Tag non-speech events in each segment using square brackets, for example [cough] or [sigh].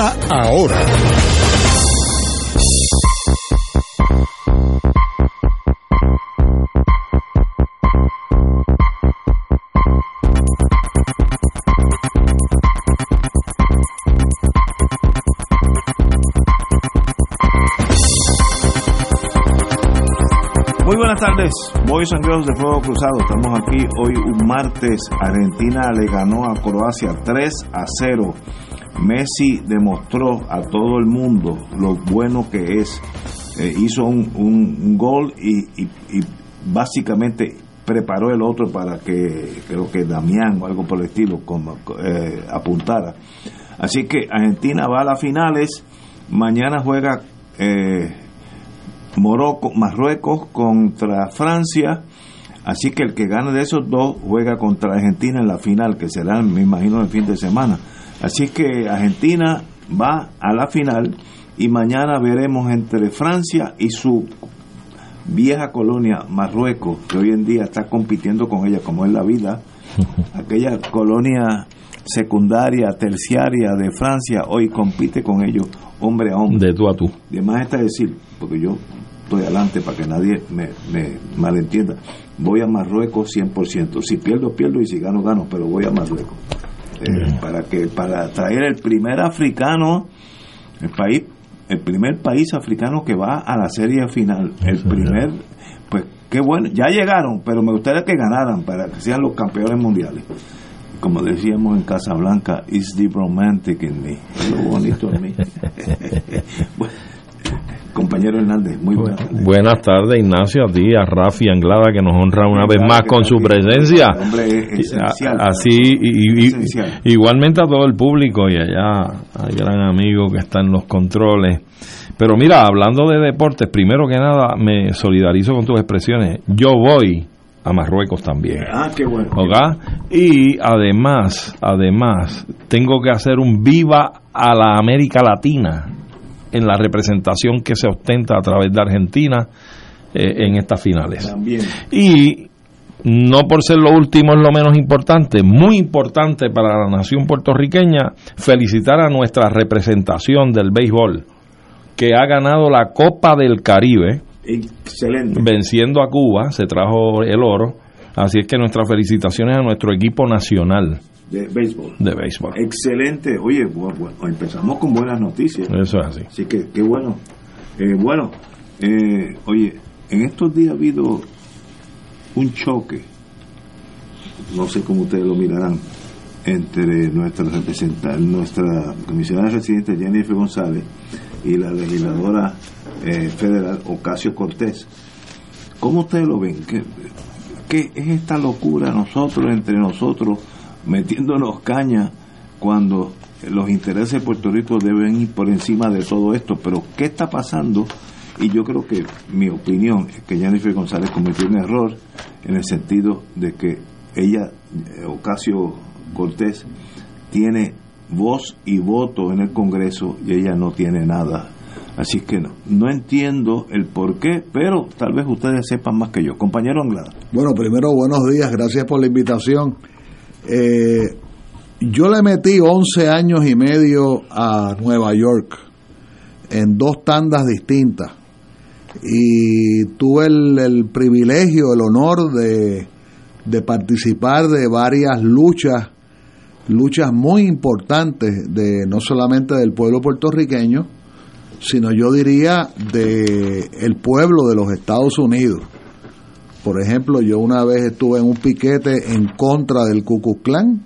ahora. Muy buenas tardes, Boys and Girls de Fuego Cruzado. Estamos aquí hoy un martes. Argentina le ganó a Croacia 3 a 0. Messi demostró a todo el mundo lo bueno que es. Eh, hizo un, gol y, básicamente preparó el otro para que creo que Damián o algo por el estilo como, eh, apuntara. Así que Argentina va a las finales. Mañana juega eh, Marruecos contra Francia. Así que el que gane de esos dos juega contra Argentina en la final, que será, me imagino, el fin de semana. Así que Argentina va a la final y mañana veremos entre Francia y su vieja colonia Marruecos, que hoy en día está compitiendo con ella, como es la vida. [laughs] Aquella colonia secundaria, terciaria de Francia, hoy compite con ellos hombre a hombre. De tú a tú. Y además está decir, porque yo estoy adelante para que nadie me, me malentienda, voy a Marruecos 100%. Si pierdo, pierdo y si gano, gano, pero voy a Marruecos. Eh, para que para traer el primer africano, el país, el primer país africano que va a la serie final, el primer, pues qué bueno, ya llegaron, pero me gustaría que ganaran para que sean los campeones mundiales. Como decíamos en Casablanca, it's the romantic in me, es lo bonito en mí. [laughs] Bueno, compañero Hernández, muy buenas tardes. Buenas tardes, Ignacio, a ti, a Rafi Anglada, que nos honra una vez más con su presencia. Así, y- y- igualmente a todo el público y allá al gran amigo que está en los controles. Pero mira, hablando de deportes, primero que nada me solidarizo con tus expresiones. Yo voy a Marruecos también. Ah, qué bueno. Y además, además, tengo que hacer un viva a la América Latina en la representación que se ostenta a través de Argentina eh, en estas finales. También. Y no por ser lo último es lo menos importante, muy importante para la nación puertorriqueña, felicitar a nuestra representación del béisbol, que ha ganado la Copa del Caribe, Excelente. venciendo a Cuba, se trajo el oro. Así es que nuestras felicitaciones a nuestro equipo nacional De béisbol. de béisbol. Excelente. Oye, bu- bu- empezamos con buenas noticias. Eso es así. Así que, qué bueno. Eh, bueno, eh, oye, en estos días ha habido un choque, no sé cómo ustedes lo mirarán, entre nuestra representante, nuestra comisionada residente Jennifer González y la legisladora eh, federal Ocasio Cortés. ¿Cómo ustedes lo ven? ¿Qué, qué es esta locura nosotros, entre nosotros, metiéndonos caña cuando los intereses de Puerto Rico deben ir por encima de todo esto? Pero ¿qué está pasando? Y yo creo que mi opinión es que Jennifer González cometió un error en el sentido de que ella, eh, Ocasio Cortés, tiene voz y voto en el Congreso y ella no tiene nada. Así que no, no entiendo el por qué, pero tal vez ustedes sepan más que yo. Compañero Anglada. Bueno, primero, buenos días, gracias por la invitación. Eh, yo le metí 11 años y medio a Nueva York en dos tandas distintas y tuve el, el privilegio, el honor de, de participar de varias luchas, luchas muy importantes de no solamente del pueblo puertorriqueño, sino yo diría de el pueblo de los Estados Unidos Por ejemplo, yo una vez estuve en un piquete en contra del Ku Klux Klan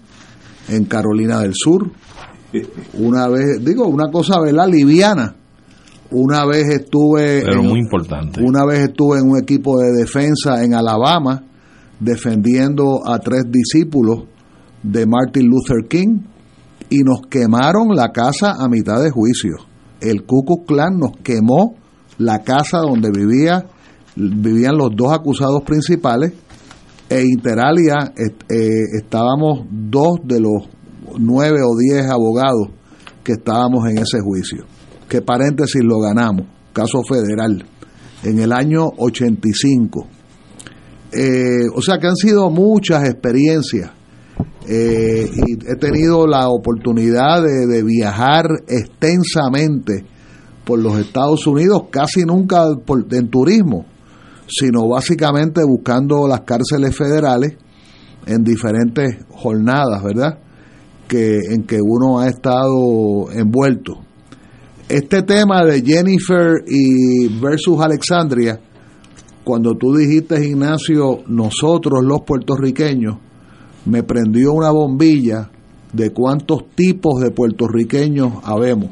en Carolina del Sur. Una vez, digo, una cosa, ¿verdad? Liviana. Una vez estuve... Pero en- muy importante. Una vez estuve en un equipo de defensa en Alabama defendiendo a tres discípulos de Martin Luther King y nos quemaron la casa a mitad de juicio. El Ku Klux Klan nos quemó la casa donde vivía, vivían los dos acusados principales e Interalia eh, estábamos dos de los nueve o diez abogados que estábamos en ese juicio. Que paréntesis lo ganamos, caso federal, en el año 85. Eh, o sea que han sido muchas experiencias eh, y he tenido la oportunidad de, viajar extensamente por los Estados Unidos, casi nunca por- en turismo, sino básicamente buscando las cárceles federales en diferentes jornadas, ¿verdad? Que, en que uno ha estado envuelto. Este tema de Jennifer y versus Alexandria, cuando tú dijiste, Ignacio, nosotros los puertorriqueños, me prendió una bombilla de cuántos tipos de puertorriqueños habemos.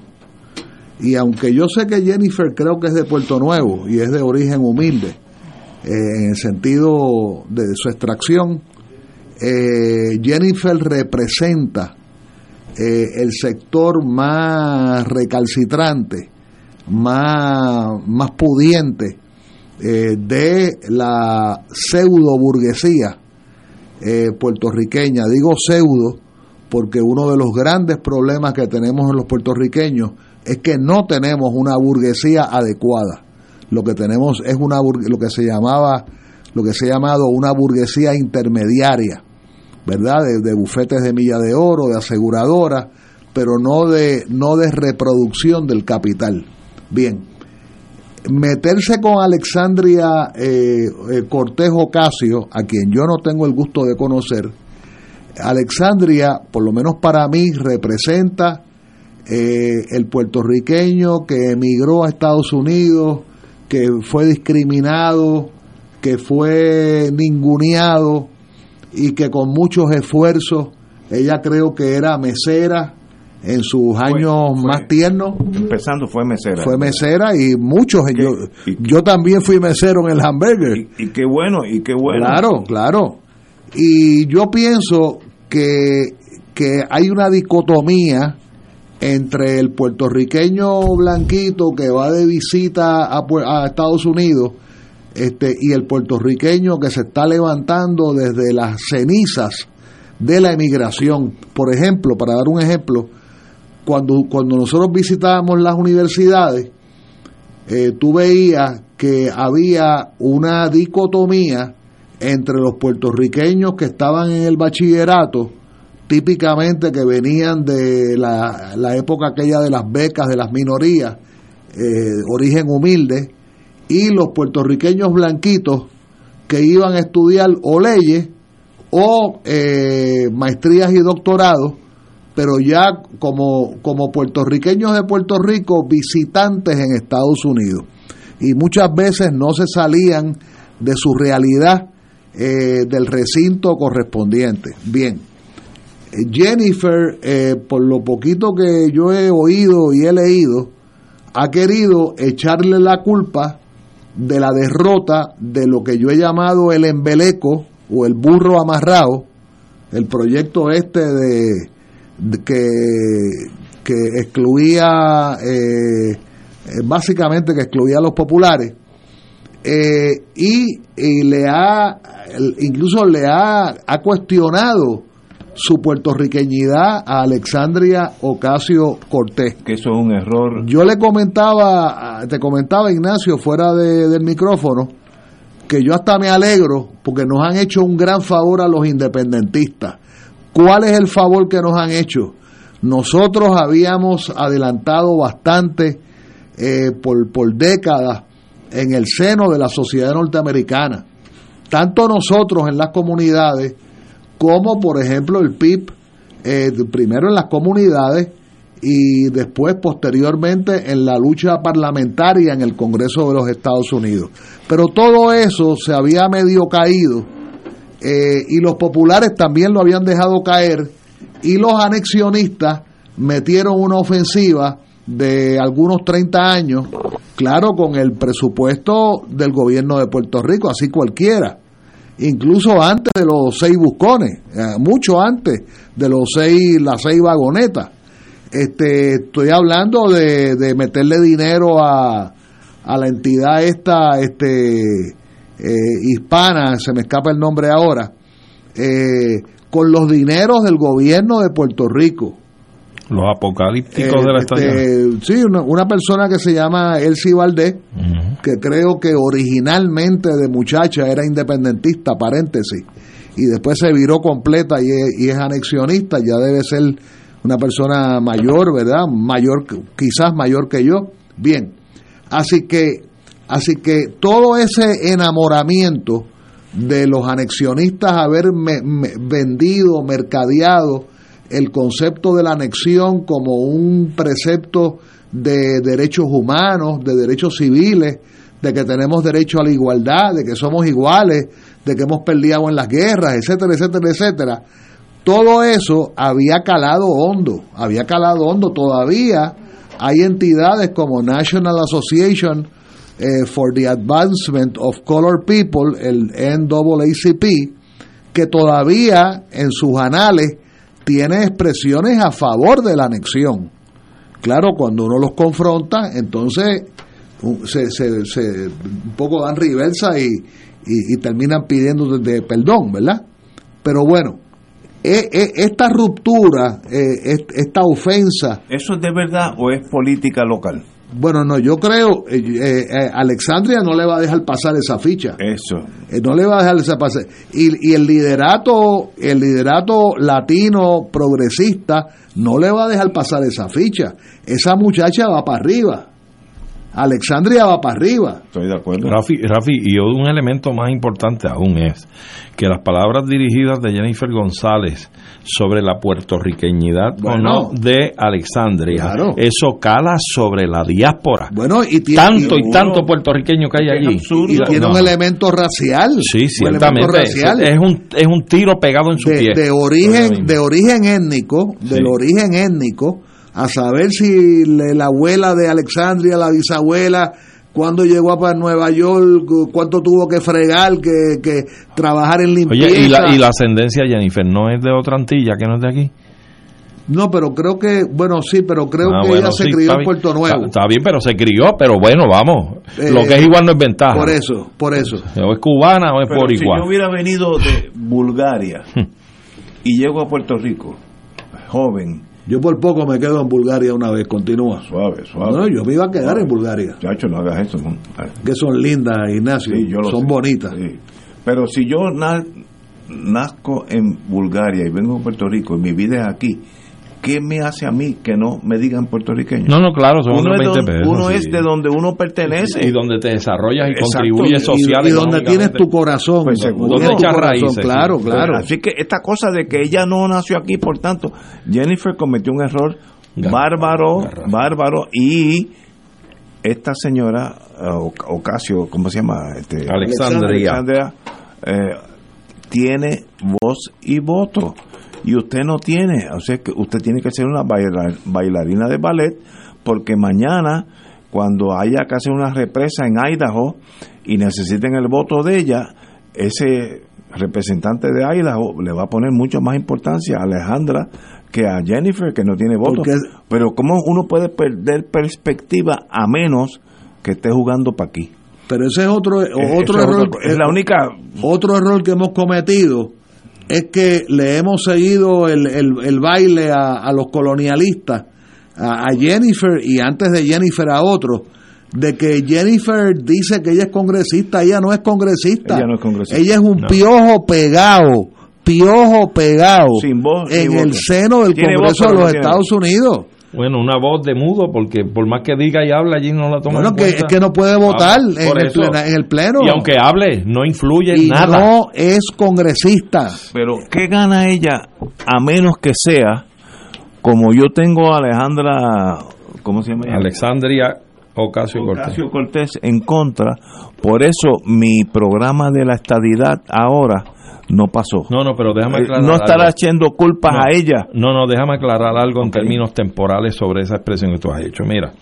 Y aunque yo sé que Jennifer creo que es de Puerto Nuevo y es de origen humilde, eh, en el sentido de su extracción, eh, Jennifer representa eh, el sector más recalcitrante, más, más pudiente de la pseudo burguesía eh, puertorriqueña. Digo pseudo porque uno de los grandes problemas que tenemos en los puertorriqueños es que no tenemos una burguesía adecuada. Lo que tenemos es una lo que se llamaba lo que se ha llamado una burguesía intermediaria, ¿verdad? De, de bufetes de milla de oro, de aseguradoras, pero no de no de reproducción del capital. Bien, meterse con Alexandria eh, eh, Ocasio, a quien yo no tengo el gusto de conocer, Alexandria, por lo menos para mí, representa eh, el puertorriqueño que emigró a Estados Unidos, que fue discriminado, que fue ninguneado y que con muchos esfuerzos, ella creo que era mesera en sus años fue. más tiernos Empezando fue mesera. fue mesera y muchos ¿Qué? yo, Y- yo también fui mesero en el hamburger Y, y qué bueno, y qué bueno. claro claro y yo pienso que que hay una dicotomía entre el puertorriqueño blanquito que va de visita a, a Estados Unidos este y el puertorriqueño que se está levantando desde las cenizas de la emigración por ejemplo para dar un ejemplo cuando, cuando nosotros visitábamos las universidades, eh, tú veías que había una dicotomía entre los puertorriqueños que estaban en el bachillerato, típicamente que venían de la, la época aquella de las becas de las minorías, eh, origen humilde, y los puertorriqueños blanquitos que iban a estudiar o leyes o eh, maestrías y doctorados, pero ya como, como puertorriqueños de Puerto Rico, visitantes en Estados Unidos. Y muchas veces no se salían de su realidad eh, del recinto correspondiente. Bien, Eh, Jennifer, eh, por lo poquito que yo he oído y he leído, ha querido echarle la culpa de la derrota de lo que yo he llamado el embeleco o el burro amarrado, el proyecto este de, de que, que excluía, eh, eh, básicamente que excluía a los populares, eh, y, y le ha, incluso le ha, ha cuestionado su puertorriqueñidad a Alexandria Ocasio Cortés. Que eso es un error. Yo le comentaba, te comentaba Ignacio fuera de- del micrófono, que yo hasta me alegro porque nos han hecho un gran favor a los independentistas. ¿Cuál es el favor que nos han hecho? Nosotros habíamos adelantado bastante eh, por, por décadas en el seno de la sociedad norteamericana. Tanto nosotros en las comunidades como por ejemplo el PIB, eh, primero en las comunidades y después posteriormente en la lucha parlamentaria en el Congreso de los Estados Unidos. Pero todo eso se había medio caído eh, y los populares también lo habían dejado caer y los anexionistas metieron una ofensiva de algunos 30 años, claro, con el presupuesto del gobierno de Puerto Rico, así cualquiera, incluso antes de los seis buscones, eh, mucho antes de los seis, las seis vagonetas. Este, estoy hablando de, de meterle dinero a, a la entidad esta, este, hispana, se me escapa el nombre ahora, eh, con los dineros del gobierno de Puerto Rico los apocalípticos de la este, Sí, una, persona que se llama Elsie Valdés, que creo que originalmente de muchacha era independentista, paréntesis, y después se viró completa y es, anexionista, ya debe ser una persona mayor, ¿verdad? Mayor, quizás mayor que yo. Bien, así que, así que todo ese enamoramiento de los anexionistas haber vendido, mercadeado, el concepto de la anexión como un precepto de derechos humanos, de derechos civiles, de que tenemos derecho a la igualdad, de que somos iguales, de que hemos perdido en las guerras, etcétera, etcétera, etcétera. Todo eso había calado hondo, había calado hondo. Todavía hay entidades como National Association eh, for the Advancement of Colored People, el NAACP, que todavía en sus anales tiene expresiones a favor de la anexión. Claro, cuando uno los confronta, entonces se, se, un poco dan reversa y, y, terminan pidiendo de, perdón, ¿verdad? Pero bueno, e, e, esta ruptura, e, esta ofensa... ¿Eso es de verdad o es política local? Bueno, no, yo creo, eh, eh, eh, Alexandria no le va a dejar pasar esa ficha. Eso. no le va a dejar esa pasar. Y, y el liderato, el liderato latino progresista no le va a dejar pasar esa ficha. Esa muchacha va para arriba. Alexandria va para arriba. Estoy de acuerdo. Rafi, Rafi, y un elemento más importante aún es que las palabras dirigidas de Jennifer González sobre la puertorriqueñidad no de Alexandria, eso cala sobre la diáspora. Bueno, y tanto y, tanto puertorriqueño que hay allí. Y, tiene un elemento racial. Sí, ciertamente. Es, un, es un tiro pegado en su pie. De origen, de origen étnico, del origen étnico a saber si la abuela de Alexandria, la bisabuela, cuando llegó a para Nueva York, cuánto tuvo que fregar, que, que trabajar en limpieza. Oye, ¿y la, y la ascendencia, Jennifer, no es de otra antilla, que no es de aquí? No, pero creo que, bueno, sí, pero creo ah, que ella se crió en Puerto Nuevo. Está, bien, pero se crió, pero bueno, vamos. lo que es eh, igual no es ventaja. Por eso, por eso. O es cubana o es por igual. Si yo hubiera venido de [laughs] Bulgaria y llego a Puerto Rico, joven, yo por poco me quedo en Bulgaria una vez, continúa. Suave, suave. No, yo me iba a quedar en Bulgaria. Chacho, no hagas eso. Que son lindas, Ignacio. son bonitas. Pero si yo nazco en Bulgaria y vengo a Puerto Rico y mi vida es aquí, ¿qué me hace a mí que no me digan puertorriqueño? No, no, claro, son uno, es, uno es de donde uno pertenece. Y donde te desarrollas y contribuyes social. Y, donde tienes tu corazón. Pues, donde echas raíces. Claro, claro. Así que esta cosa de que ella no nació aquí, por tanto, Jennifer cometió un error bárbaro, bárbaro, y esta señora, uh, Ocasio, ¿cómo se llama? Este, Alexandria. Alexandria eh, tiene voz y voto y usted no tiene, o sea que usted tiene que ser una bailarina de ballet porque mañana cuando haya que hacer una represa en Idaho y necesiten el voto de ella, ese representante de Idaho le va a poner mucho más importancia a Alejandra que a Jennifer que no tiene voto. Pero cómo uno puede perder perspectiva a menos que esté jugando para aquí. Pero ese es otro otro error, es la única otro error que hemos cometido es que le hemos seguido el, el, baile a, los colonialistas, a, Jennifer y antes de Jennifer a otros, de que Jennifer dice que ella es congresista, ella no es congresista. Ella no es congresista. Ella es un piojo pegado, piojo pegado en el seno del Congreso de los Estados Unidos. Bueno, una voz de mudo, porque por más que diga y hable, allí no la toma bueno, que, es que no puede votar ah, en, el pleno, Y aunque hable, no influye en nada. No es congresista. Pero, ¿qué gana ella a menos que sea como yo tengo a Alejandra, ¿cómo se llama? ella? Alexandria Ocasio Cortés. Ocasio Cortés en contra, por eso mi programa de la estadidad ahora no pasó. No, no, pero déjame Eh, aclarar. no estará echando culpas No. a ella. No, no, déjame aclarar algo en términos temporales sobre esa expresión que tú has hecho. Mira,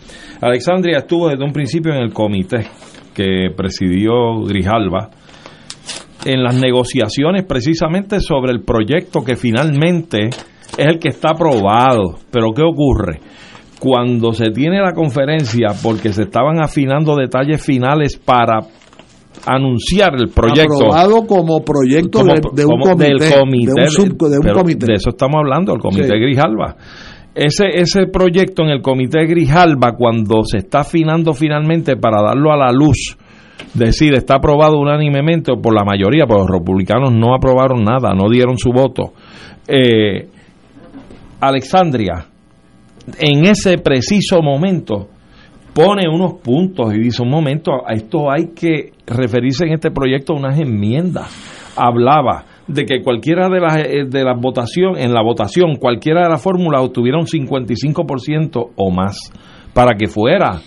Alexandria estuvo desde un principio en el comité que presidió Grijalva en las negociaciones precisamente sobre el proyecto que finalmente es el que está aprobado. Pero ¿qué ocurre? Cuando se tiene la conferencia, porque se estaban afinando detalles finales para anunciar el proyecto Aprobado como proyecto como- de, de un comité. del comité de un, sub- de un pero comité. de eso estamos hablando, el comité Sí. Grijalba. Ese, ese proyecto en el comité Grijalba, cuando se está afinando finalmente para darlo a la luz, decir, está aprobado unánimemente o por la mayoría, porque los republicanos no aprobaron nada, no dieron su voto. Eh, Alexandria, en ese preciso momento, pone unos puntos y dice, un momento, a esto hay que referirse en este proyecto a unas enmiendas. Hablaba de que cualquiera de las eh, de las votación en la votación cualquiera de las fórmulas obtuviera un 55% o más para que fuera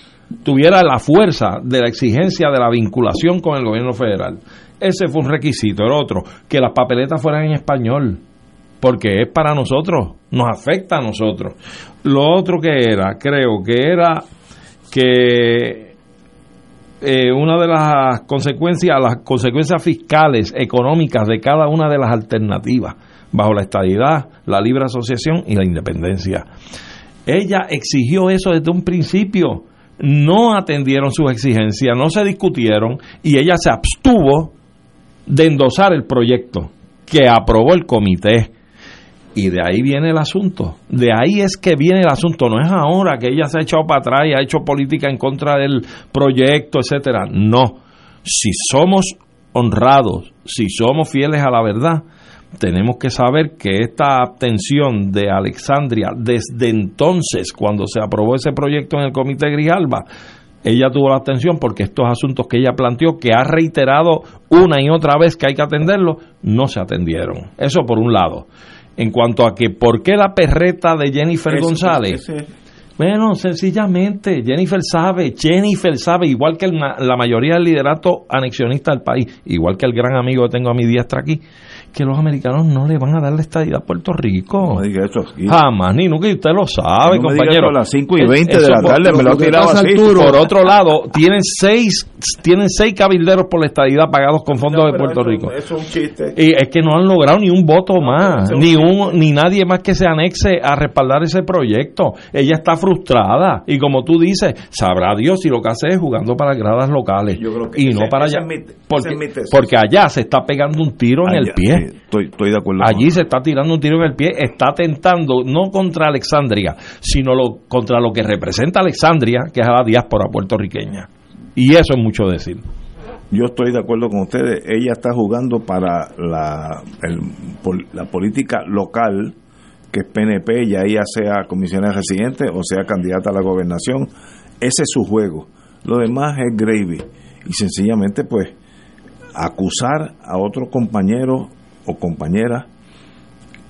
tuviera la fuerza de la exigencia de la vinculación con el gobierno federal. Ese fue un requisito. El otro, que las papeletas fueran en español porque es para nosotros, nos afecta a nosotros. Lo otro que era, creo que era que eh, una de las consecuencias, las consecuencias fiscales, económicas de cada una de las alternativas, bajo la estadidad, la libre asociación y la independencia. Ella exigió eso desde un principio, no atendieron sus exigencias, no se discutieron y ella se abstuvo de endosar el proyecto que aprobó el comité. Y de ahí viene el asunto. De ahí es que viene el asunto. No es ahora que ella se ha echado para atrás y ha hecho política en contra del proyecto, etcétera. No. Si somos honrados, si somos fieles a la verdad, tenemos que saber que esta abstención de Alexandria desde entonces, cuando se aprobó ese proyecto en el Comité Grijalba, ella tuvo la atención porque estos asuntos que ella planteó, que ha reiterado una y otra vez que hay que atenderlos, no se atendieron. Eso por un lado. En cuanto a que por qué la perreta de Jennifer Ese- González, ese- bueno, sencillamente, Jennifer sabe, Jennifer sabe, igual que el la mayoría del liderato anexionista del país, igual que el gran amigo que tengo a mi diestra aquí, que los americanos no le van a dar la estadidad a Puerto Rico. No me diga eso aquí. Jamás, ni nunca, y usted lo sabe, No me diga compañero. eso a las 5 y Es- 20 de eso la por- tarde, me lo lo tirado así. Arturo, por otro lado, tienen seis, tienen seis cabilderos por la estadidad pagados con fondos de Puerto Rico. Eso es un chiste. Y es que no han logrado ni un voto más, ni un ni nadie más que se anexe a respaldar ese proyecto. Ella está frustrada y como tú dices, sabrá Dios si lo que hace es jugando para gradas locales Yo creo que y ese- no para allá, es mi- ese porque, es porque allá se está pegando un tiro en el pie. Estoy, estoy de acuerdo. Allí se está tirando un tiro en el pie, está tentando no contra Alexandria, sino lo, contra lo que representa Alexandria, que es a la diáspora puertorriqueña. Y eso es mucho decir. Yo estoy de acuerdo con ustedes. Ella está jugando para la, el- la política local, que es PNP, ya ella sea comisionada residente o sea candidata a la gobernación. Ese es su juego. Lo demás es gravy. Y sencillamente, pues, acusar a otro compañero o compañera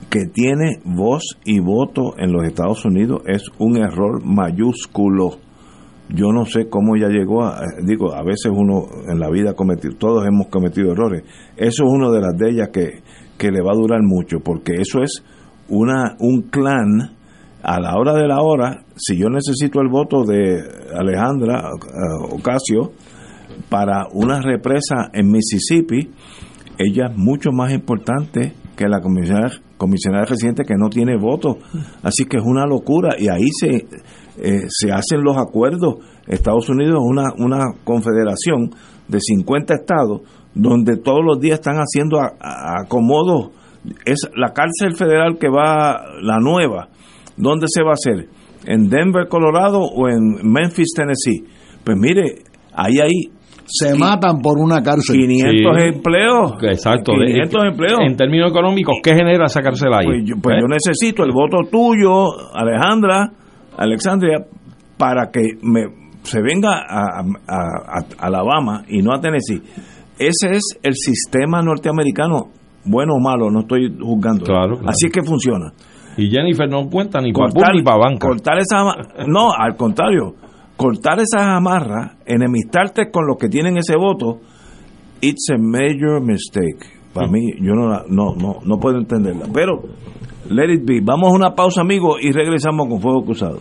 que tiene voz y voto en los Estados Unidos es un error mayúsculo. Yo no sé cómo ya llegó a, digo, a veces uno en la vida cometido, todos hemos cometido errores. Eso es una de las de ellas que, que le va a durar mucho, porque eso es una un clan a la hora de la hora, si yo necesito el voto de Alejandra eh, Ocasio para una represa en Mississippi, ella es mucho más importante que la comisionada, comisionada residente que no tiene voto. Así que es una locura y ahí se, eh, se hacen los acuerdos. Estados Unidos es una, una confederación de 50 estados donde todos los días están haciendo a- a- acomodos. Es la cárcel federal que va, la nueva, ¿dónde se va a hacer? ¿En Denver, Colorado o en Memphis, Tennessee? Pues mire, ahí hay Se matan por una cárcel. 500 Sí. empleos. Exacto. de- 500 empleos. En términos económicos, ¿qué genera esa cárcel ahí? Pues, yo, pues ¿Eh? yo necesito el voto tuyo, Alejandra, Alexandria, para que me, se venga a, a- a- a Alabama y no a Tennessee. Ese es el sistema norteamericano, bueno o malo, no estoy juzgando. Claro, claro. Así es que funciona. Y Jennifer no cuenta ni para ni para banca. Cortar esa, no, al contrario, cortar esas amarras, enemistarte con los que tienen ese voto, it's a major mistake. Para mí, yo no, no, no, puedo entenderla. Pero, let it be. Vamos a una pausa, amigos, y regresamos con Fuego Cruzado.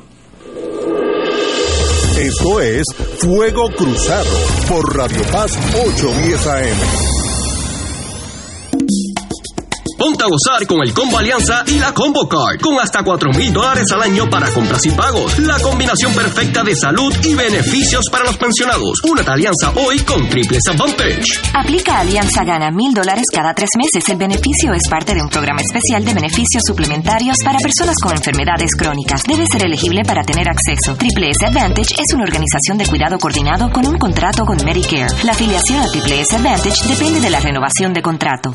Esto es Fuego Cruzado por Radio Paz 810 AM. A gozar con el Combo Alianza y la Combo Card, con hasta 4 mil dólares al año para compras y pagos. La combinación perfecta de salud y beneficios para los pensionados. Una alianza hoy con Triple Advantage. Aplica Alianza Gana mil dólares cada tres meses. El beneficio es parte de un programa especial de beneficios suplementarios para personas con enfermedades crónicas. Debe ser elegible para tener acceso. Triple S Advantage es una organización de cuidado coordinado con un contrato con Medicare. La afiliación a Triple S Advantage depende de la renovación de contrato.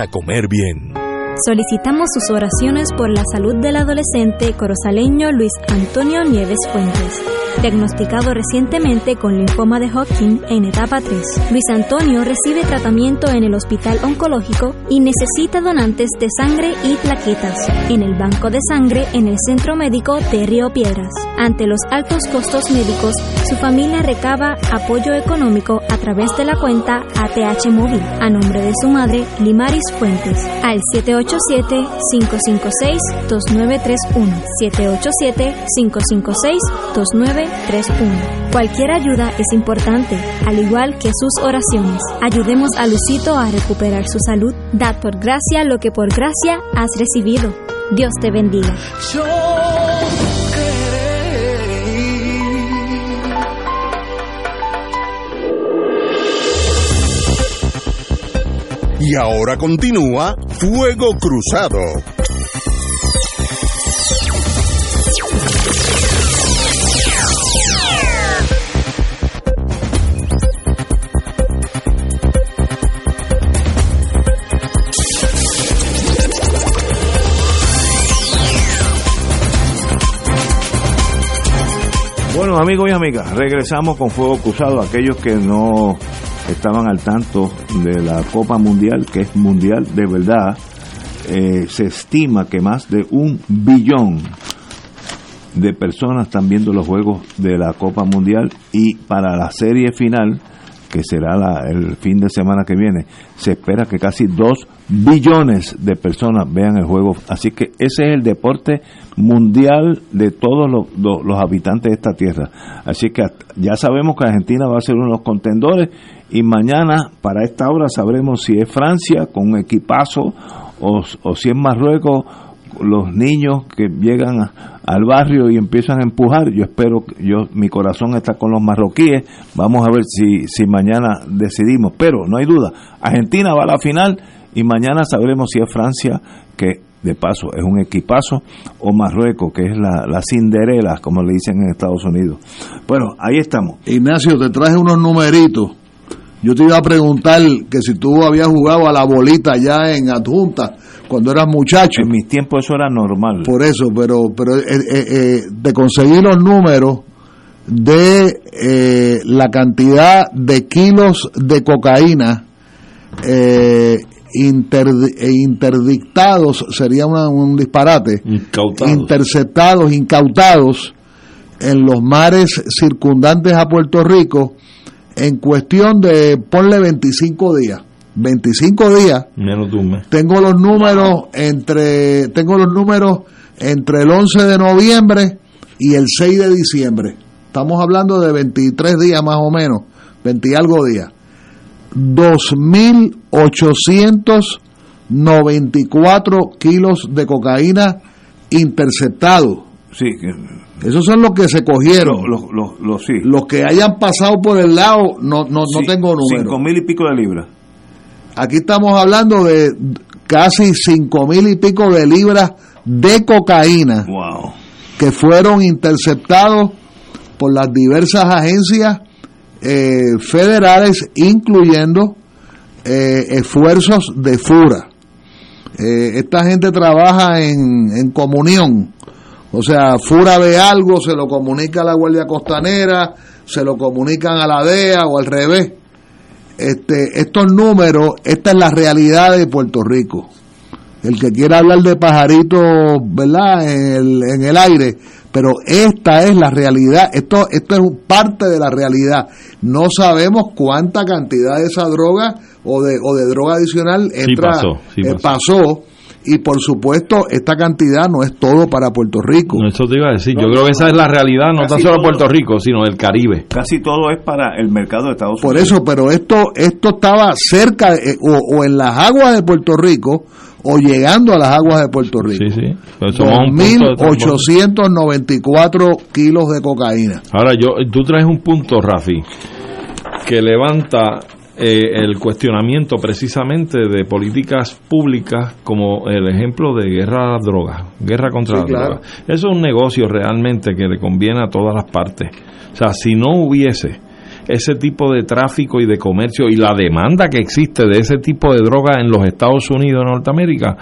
comer bien. Solicitamos sus oraciones por la salud del adolescente corozaleño Luis Antonio Nieves Fuentes diagnosticado recientemente con linfoma de Hodgkin en etapa 3. Luis Antonio recibe tratamiento en el Hospital Oncológico y necesita donantes de sangre y plaquetas en el Banco de Sangre en el Centro Médico de Río Piedras. Ante los altos costos médicos, su familia recaba apoyo económico a través de la cuenta ATH Móvil a nombre de su madre Limaris Fuentes al 787-556-2931. 787-556-2931. 31. Cualquier ayuda es importante, al igual que sus oraciones. Ayudemos a Lucito a recuperar su salud. Dad por gracia lo que por gracia has recibido. Dios te bendiga. Y ahora continúa Fuego Cruzado. Bueno, amigos y amigas, regresamos con Fuego Cruzado. Aquellos que no estaban al tanto de la Copa Mundial, que es mundial de verdad, eh, se estima que más de un billón de personas están viendo los juegos de la Copa Mundial y para la serie final, que será el fin de semana que viene, se espera que casi dos billones de personas vean el juego. Así que ese es el deporte mundial de todos los, habitantes de esta tierra. Así que ya sabemos que Argentina va a ser uno de los contendores y mañana para esta hora sabremos si es Francia con un equipazo o, o si es Marruecos los niños que llegan al barrio y empiezan a empujar. Yo espero, yo mi corazón está con los marroquíes. Vamos a ver si, si mañana decidimos. Pero no hay duda, Argentina va a la final y mañana sabremos si es Francia, que de paso es un equipazo, o Marruecos, que es la, la Cinderela, como le dicen en Estados Unidos. Bueno, ahí estamos. Ignacio, te traje unos numeritos. Yo te iba a preguntar que si tú habías jugado a la bolita ya en adjunta cuando eras muchacho. En mis tiempos eso era normal. Por eso, pero, pero eh, eh, eh de conseguir los números de eh, la cantidad de kilos de cocaína e interdictados, sería un disparate, interceptados, incautados en los mares circundantes a Puerto Rico en cuestión de, ponle 25 días. 25 días. Menos de un mes. Tengo los números entre tengo los números entre el 11 de noviembre y el 6 de diciembre. Estamos hablando de 23 días más o menos, 20 y algo días. 2.894 kilos de cocaína interceptados Sí, Esos son los que se cogieron. los, los, los, sí. Los que hayan pasado por el lado, no, no, no tengo número. Cinco mil y pico de libras. Aquí estamos hablando de casi cinco mil y pico de libras de cocaína Wow. que fueron interceptados por las diversas agencias eh, federales, incluyendo eh, esfuerzos de FURA. Eh, esta gente trabaja en, en comunión. O sea, FURA ve algo, se lo comunica a la Guardia Costanera, se lo comunican a la DEA o al revés. Este, estos números, esta es la realidad de Puerto Rico. El que quiera hablar de pajaritos, ¿verdad? En el, en el aire, pero esta es la realidad, esto, esto es parte de la realidad. No sabemos cuánta cantidad de esa droga o de, o de droga adicional entra, pasó, sí eh, pasó. y por supuesto esta cantidad no es todo para Puerto Rico. No, eso te iba a decir. Yo creo que esa es la realidad, no tan solo todo. Puerto Rico, sino del Caribe. Casi todo es para el mercado de Estados Por Unidos. eso, pero esto esto estaba cerca eh, o, o en las aguas de Puerto Rico o llegando a las aguas de Puerto Rico. Sí, sí. Pero somos un punto de transporte. 2.894 kilos de cocaína. Ahora, yo, tú traes un punto, Rafi, que levanta eh, el cuestionamiento precisamente de políticas públicas como el ejemplo de guerra a las drogas, guerra contra Sí, las claro. drogas. Eso es un negocio realmente que le conviene a todas las partes. O sea, si no hubiese ese tipo de tráfico y de comercio y la demanda que existe de ese tipo de droga en los Estados Unidos de Norteamérica,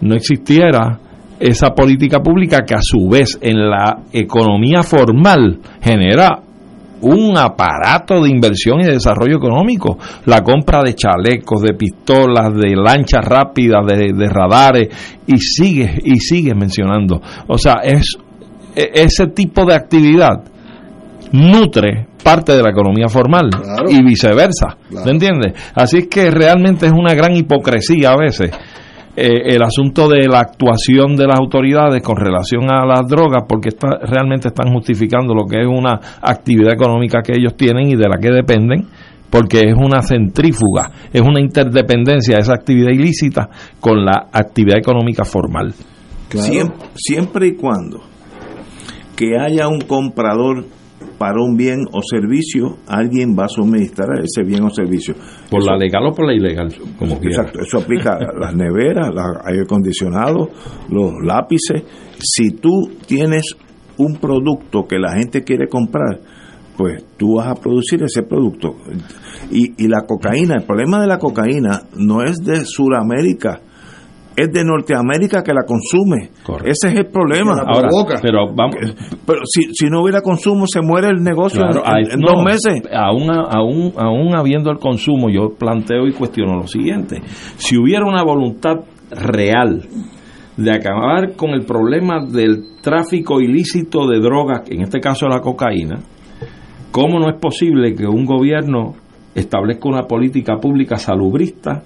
no existiera esa política pública que a su vez en la economía formal genera un aparato de inversión y de desarrollo económico. La compra de chalecos, de pistolas, de lanchas rápidas, de, radares, y sigue, y sigue mencionando. O sea, es e- ese tipo de actividad nutre parte de la economía formal Claro. y viceversa. Claro. ¿Me entiendes? Así es que realmente es una gran hipocresía a veces eh, el asunto de la actuación de las autoridades con relación a las drogas, porque está, realmente están justificando lo que es una actividad económica que ellos tienen y de la que dependen, porque es una centrífuga, es una interdependencia de esa actividad ilícita con la actividad económica formal. Claro. Siempre, siempre y cuando que haya un comprador para un bien o servicio, alguien va a suministrar ese bien o servicio. Por Eso- la legal o por la ilegal, como quiera. Exacto, eso aplica a las neveras, los aire acondicionados, los lápices. Si tú tienes un producto que la gente quiere comprar, pues tú vas a producir ese producto. Y, y la cocaína, el problema de la cocaína no es de Sudamérica, es de Norteamérica que la consume. Correcto. Ese es el problema. Ahora, provoca. pero vamos, Pero si, si no hubiera consumo, se muere el negocio Claro, en, ahí- en no, dos meses. Aún, aún, aún habiendo el consumo, yo planteo y cuestiono lo siguiente. Si hubiera una voluntad real de acabar con el problema del tráfico ilícito de drogas, en este caso la cocaína, ¿cómo no es posible que un gobierno establezca una política pública salubrista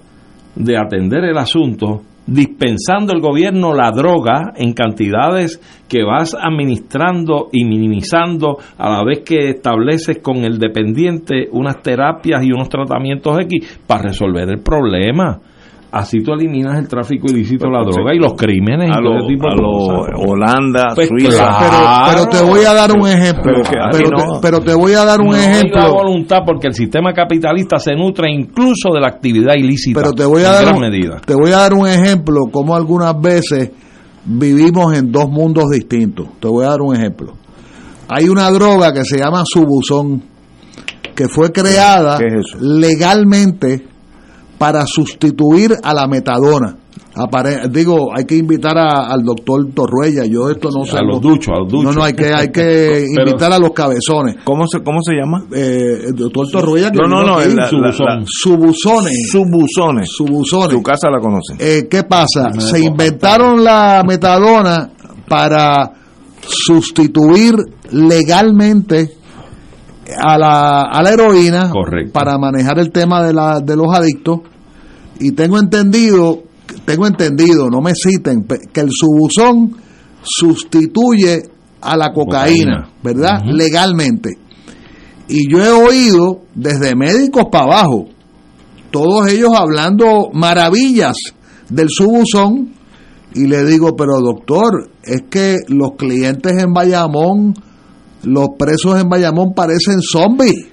de atender el asunto, dispensando el gobierno la droga en cantidades que vas administrando y minimizando a la vez que estableces con el dependiente unas terapias y unos tratamientos X para resolver el problema. Así tú eliminas el tráfico ilícito de la droga y los crímenes a y todo lo, ese tipo de a lo cosas. Holanda, Pues Suiza. claro. Pero, pero te voy a dar un ejemplo. Pero no. te, pero te voy a dar un No hay la ejemplo. voluntad porque el sistema capitalista se nutre incluso de la actividad ilícita Pero te voy a en dar medida. te voy a dar un ejemplo como algunas veces vivimos en dos mundos distintos. Te voy a dar un ejemplo. Hay una droga que se llama subusón que fue creada legalmente para sustituir a la metadona. Apare- digo, hay que invitar a- al doctor Torruella. Yo esto no sé. A los duchos, a los duchos. No, no, hay que, hay que [laughs] Pero- invitar a los cabezones. ¿Cómo se, cómo se llama? Eh, el doctor Torruella. que No, no, no, la- la- la- Subusones. Subuzones. Subusones. Tu casa la conocen. Eh, ¿Qué pasa? Se inventaron la metadona para sustituir legalmente a la, a la heroína Correcto. para manejar el tema de, la, de los adictos y tengo entendido tengo entendido no me citen que el subusón sustituye a la cocaína, Cocaína. ¿verdad? Legalmente y yo he oído desde médicos para abajo todos ellos hablando maravillas del subusón Y le digo, pero doctor, es que los clientes en Bayamón, los presos en Bayamón parecen zombies.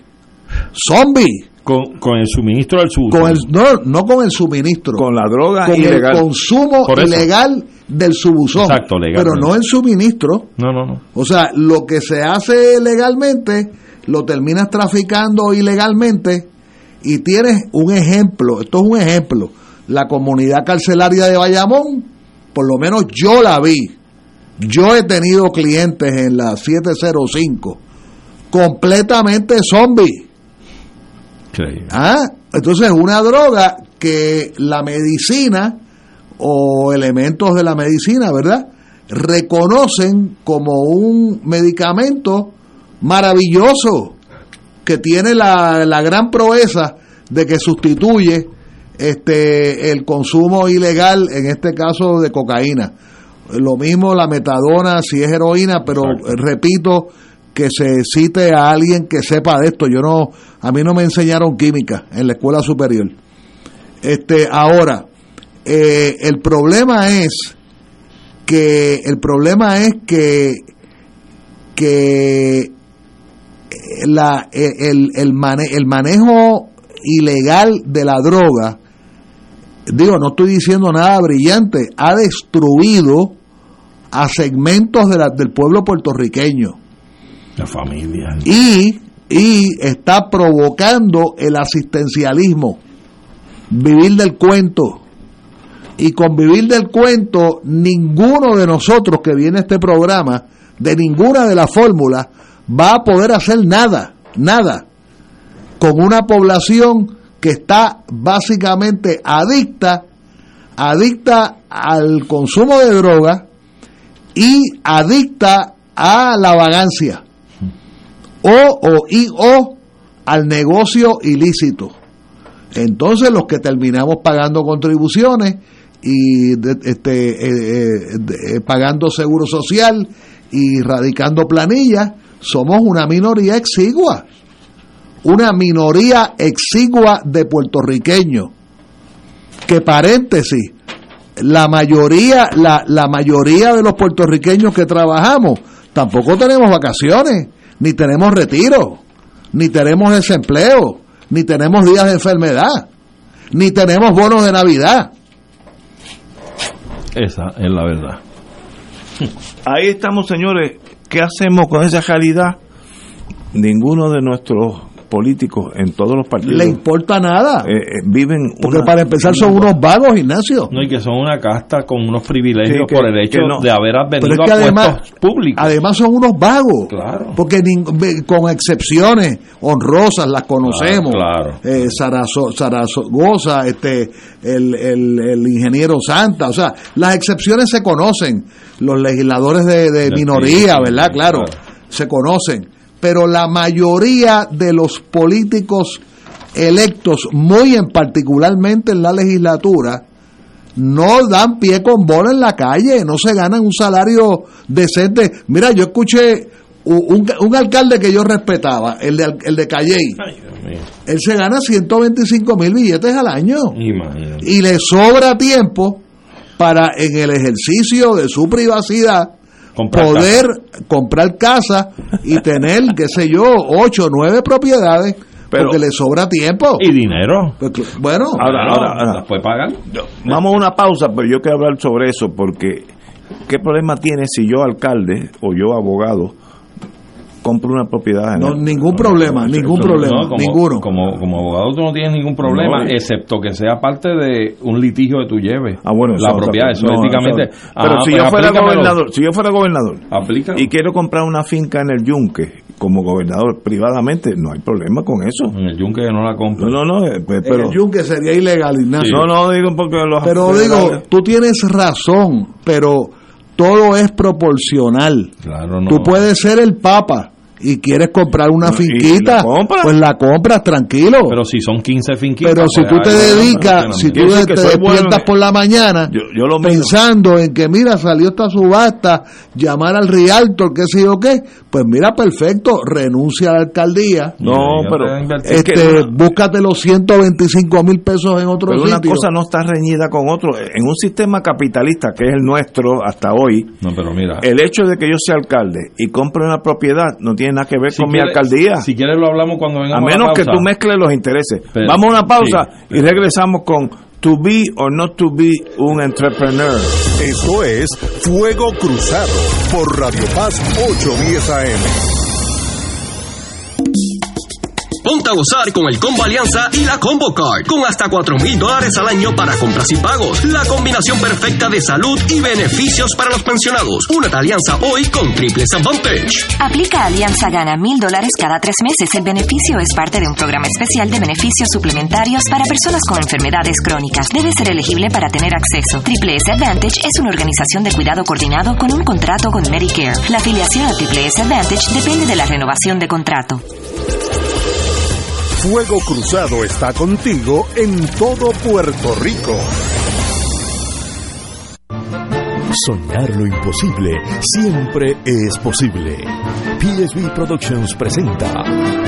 Zombies. Con, con el suministro del subusón. Con el, no, no con el suministro. Con la droga con ilegal. el consumo ilegal del subusón. Exacto, legal. Pero no el suministro. No, no, no. O sea, lo que se hace legalmente, lo terminas traficando ilegalmente y tienes un ejemplo, esto es un ejemplo, la comunidad carcelaria de Bayamón, por lo menos yo la vi, yo he tenido clientes en la 705, completamente zombies. ¿Ah? Entonces, una droga que la medicina o elementos de la medicina, ¿verdad? Reconocen como un medicamento maravilloso que tiene la, la gran proeza de que sustituye este el consumo ilegal, en este caso de cocaína. Lo mismo la metadona si es heroína, pero Exacto. repito que se cite a alguien que sepa de esto. Yo no, a mí no me enseñaron química en la escuela superior. Este, ahora, eh, el problema es que el problema es que que eh, la, eh, el, el, mane- el manejo ilegal de la droga, digo, no estoy diciendo nada brillante, ha destruido a segmentos de la- del pueblo puertorriqueño La familia. y, y está provocando el asistencialismo, vivir del cuento. Y con vivir del cuento, ninguno de nosotros que viene a este programa, de ninguna de las fórmulas, va a poder hacer nada, nada, con una población que está básicamente adicta, adicta al consumo de droga y adicta a la vagancia. O, o, y, o al negocio ilícito. Entonces los que terminamos pagando contribuciones y este, eh, eh, pagando seguro social y radicando planillas, somos una minoría exigua, una minoría exigua de puertorriqueños, que paréntesis, la mayoría, la, la mayoría de los puertorriqueños que trabajamos, tampoco tenemos vacaciones, ni tenemos retiro, ni tenemos desempleo, ni tenemos días de enfermedad, ni tenemos bonos de Navidad. Esa es la verdad. Ahí estamos, señores. ¿Qué hacemos con esa realidad? Ninguno de nuestros políticos en todos los partidos Le importa nada, eh, eh, viven porque una- para empezar son una- unos vagos, Ignacio. No, y que son una casta con unos privilegios Sí, que- por el hecho no. de haber Pero venido es que a además, puestos públicos. además son unos vagos. Claro. Porque con excepciones honrosas las conocemos. Claro, claro. Eh, Sarazo- Zaragoza, este, el, el- el ingeniero Santa. O sea, las excepciones se conocen. Los legisladores de, minoría, ¿verdad? claro. se conocen. Pero la mayoría de los políticos electos, muy en particularmente en la legislatura, no dan pie con bola en la calle, no se ganan un salario decente. Mira, yo escuché un, un alcalde que yo respetaba, el de, el de Calley, Ay, él se gana 125 mil billetes al año Imagínate. y le sobra tiempo para en el ejercicio de su privacidad Comprar poder comprar casa y tener, qué sé yo, ocho o nueve propiedades Pero- porque le sobra tiempo. Y dinero. Pues, bueno, Ahora, Bueno, ahora, ahora. las puede pagar. Vamos a una pausa, pero yo quiero hablar sobre eso porque ¿qué problema tiene si yo alcalde o yo abogado compro una propiedad? en no, el- ningún problema, ningún No, problema, como, ninguno. Como, como abogado tú no tienes ningún problema, No, excepto que sea parte de un litigio que tú lleves. Ah, bueno, la eso- propiedad, eso no, éticamente. eso- Pero Ah, si pues yo fuera gobernador, si yo fuera gobernador Aplícalo. y quiero comprar una finca en el Yunque como gobernador privadamente, no hay problema con eso. En el yunque que no la compra. No, no, no, eh, pues, En pero el yunque sería ilegal, Ignacio. no, no digo porque los Pero digo, tú tienes razón, pero todo es proporcional. Claro, no. Tú puedes ser el papa y quieres comprar una finquita, la pues la compras tranquilo. Pero si son 15 finquitas. Pero si pues, tú te dedicas, si tú te despiertas por la mañana Yo, yo lo pensando en que mira, salió esta subasta, llamar al realtor, qué sé yo qué, pues mira, perfecto, renuncia a la alcaldía, No, pero es que este, una- búscate los 125 mil pesos en otro pero una sitio. cosa no está reñida con otro. En un sistema capitalista que es el nuestro hasta hoy, No, pero mira. el hecho de que yo sea alcalde y compre una propiedad no tiene nada que ver si con mi alcaldía. Si quieres lo hablamos cuando a vengamos menos la que tú mezcles los intereses. Pero- Vamos a una pausa sí. y regresamos con to be or not to be un entrepreneur. Esto es Fuego Cruzado por Radio Paz 810 AM. A gozar con el Combo Alianza y la Combo Card, con hasta 4 mil dólares al año para compras y pagos. La combinación perfecta de salud y beneficios para los pensionados. Únete a Alianza hoy con Triples Advantage. Aplica Alianza Gana mil dólares cada tres meses. El beneficio es parte de un programa especial de beneficios suplementarios para personas con enfermedades crónicas. Debe ser elegible para tener acceso. Triple S Advantage es una organización de cuidado coordinado con un contrato con Medicare. La afiliación a Triple S Advantage depende de la renovación de contrato. Fuego Cruzado está contigo en todo Puerto Rico. Soñar lo imposible siempre es posible. PSB Productions presenta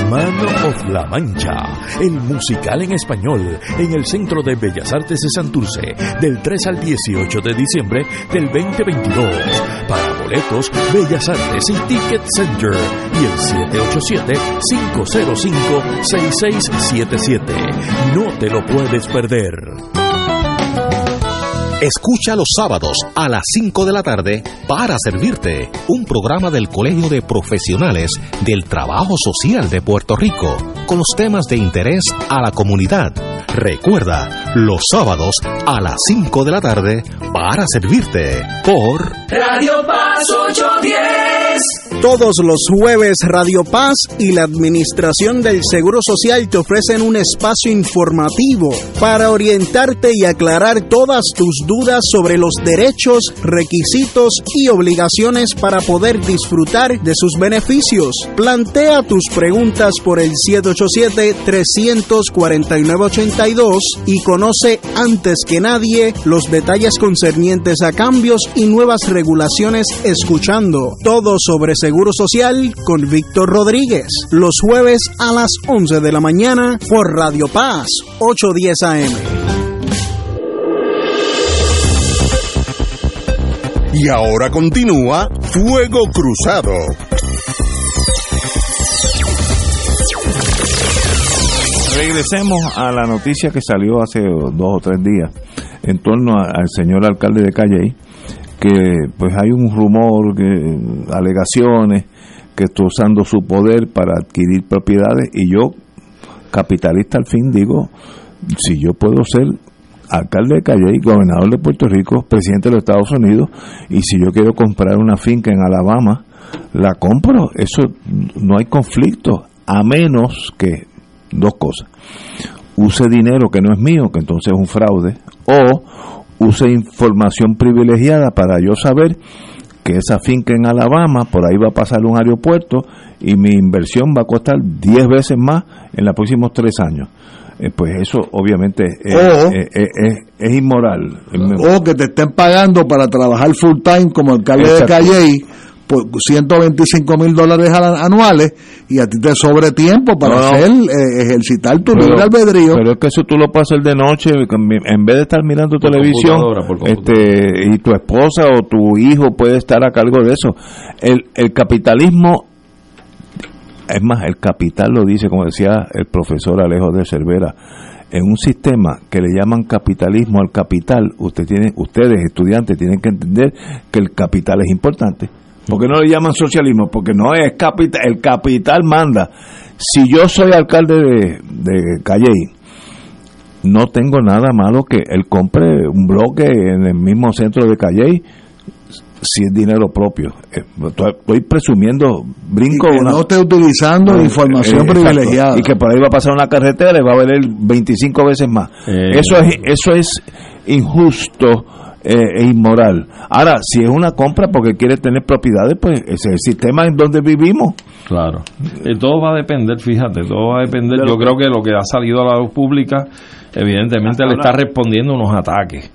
Man of la Mancha, el musical en español en el Centro de Bellas Artes de Santurce del 3 al 18 de diciembre del 2022. Para boletos, Bellas Artes y Ticket Center y el 787-505-6677. No te lo puedes perder. Escucha los sábados a las 5 de la tarde para servirte un programa del Colegio de Profesionales del Trabajo Social de Puerto Rico con los temas de interés a la comunidad. Recuerda, los sábados a las 5 de la tarde para servirte por Radio Paz 810. Todos los jueves Radio Paz y la Administración del Seguro Social te ofrecen un espacio informativo para orientarte y aclarar todas tus dudas sobre los derechos, requisitos y obligaciones para poder disfrutar de sus beneficios. Plantea tus preguntas por el 787-349-82 y conoce antes que nadie los detalles concernientes a cambios y nuevas regulaciones escuchando todo sobre Seguro Social con Víctor Rodríguez. Los jueves a las 11 de la mañana por Radio Paz 810 AM. Y ahora continúa Fuego Cruzado. Regresemos a la noticia que salió hace dos o tres días en torno al señor alcalde de Calley, que pues hay un rumor, alegaciones, que está usando su poder para adquirir propiedades y yo, capitalista al fin, digo, si yo puedo ser alcalde de Calley, gobernador de Puerto Rico, presidente de los Estados Unidos, y si yo quiero comprar una finca en Alabama, la compro, eso no hay conflicto, a menos que dos cosas. Use dinero que no es mío, que entonces es un fraude, o use información privilegiada para yo saber que esa finca en Alabama, por ahí va a pasar un aeropuerto y mi inversión va a costar 10 veces más en los próximos tres años. Eh, pues eso obviamente es, O- es- es- es- es inmoral. O que te estén pagando para trabajar full time como alcalde Exacto. de Calley por 125 mil dólares al- anuales y a ti te sobre tiempo para No, hacer, eh, ejercitar tu Pero- libre albedrío. Pero es que eso tú lo puedes hacer de noche, en vez de estar mirando Por televisión, computadora, por computadora. este, y tu esposa o tu hijo puede estar a cargo de eso. El, el capitalismo, es más, el capital lo dice, como decía el profesor Alejo de Cervera, en un sistema que le llaman capitalismo al capital, usted tiene, ustedes estudiantes tienen que entender que el capital es importante. ¿Por qué no le llaman socialismo? Porque no es capital, el capital manda. Si yo soy alcalde de, de Calley, no tengo nada malo que él compre un bloque en el mismo centro de Calley si es dinero propio. Eh, Estoy presumiendo, brinco Y que una- no esté utilizando eh, información eh, privilegiada. Y que por ahí va a pasar una carretera y va a valer 25 veces más. Eh, eso es eso es injusto, eh, es inmoral. Ahora, si es una compra porque quiere tener propiedades, pues ese es el sistema en donde vivimos. Claro. Eh, todo va a depender, fíjate, todo va a depender. Yo creo que lo que ha salido a la luz pública, evidentemente le está respondiendo unos ataques.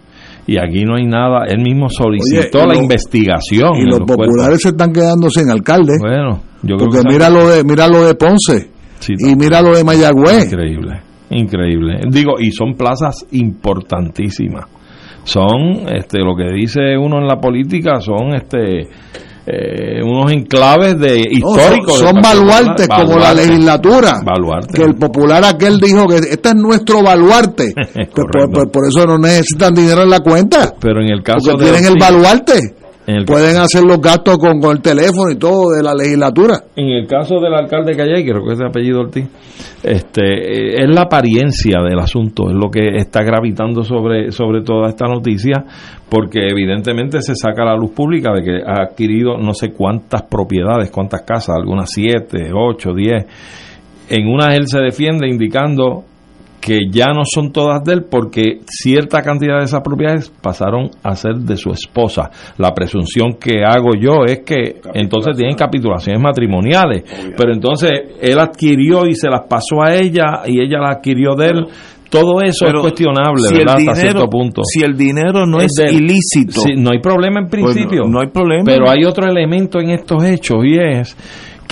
Y aquí no hay nada. Él mismo solicitó Oye, la lo- investigación. Y en los cuerpos. populares se están quedando sin alcalde. Bueno, yo creo porque que mira lo de mira lo de Ponce Sí, y mira lo de Mayagüez. Increíble, increíble. Digo, y son plazas importantísimas. Son, este, lo que dice uno en la política, son, este, eh, unos enclaves de No, históricos. son, son baluartes como la legislatura. Baluarte. Que el popular aquel dijo que este es nuestro baluarte. [laughs] Pues por, Correcto. por- por eso no necesitan dinero en la cuenta. Pero en el caso Porque de tienen el baluarte. En el, Pueden hacer los gastos con, con el teléfono y todo de la legislatura. en el caso del alcalde Calle, creo que es de apellido Ortiz, este, eh, es la apariencia del asunto, es lo que está gravitando sobre, sobre toda esta noticia, porque evidentemente se saca a la luz pública de que ha adquirido no sé cuántas propiedades, cuántas casas, algunas siete, ocho, diez. En una él se defiende indicando que ya no son todas de él porque cierta cantidad de esas propiedades pasaron a ser de su esposa. La presunción que hago yo es que entonces tienen capitulaciones matrimoniales, pero entonces él adquirió y se las pasó a ella y ella las adquirió de él. Todo eso Pero es cuestionable, si ¿verdad? dinero- Hasta cierto punto. Si el dinero no es, ilícito, Sí, no hay problema en pues principio. no, no hay problema. Pero hay otro elemento en estos hechos y es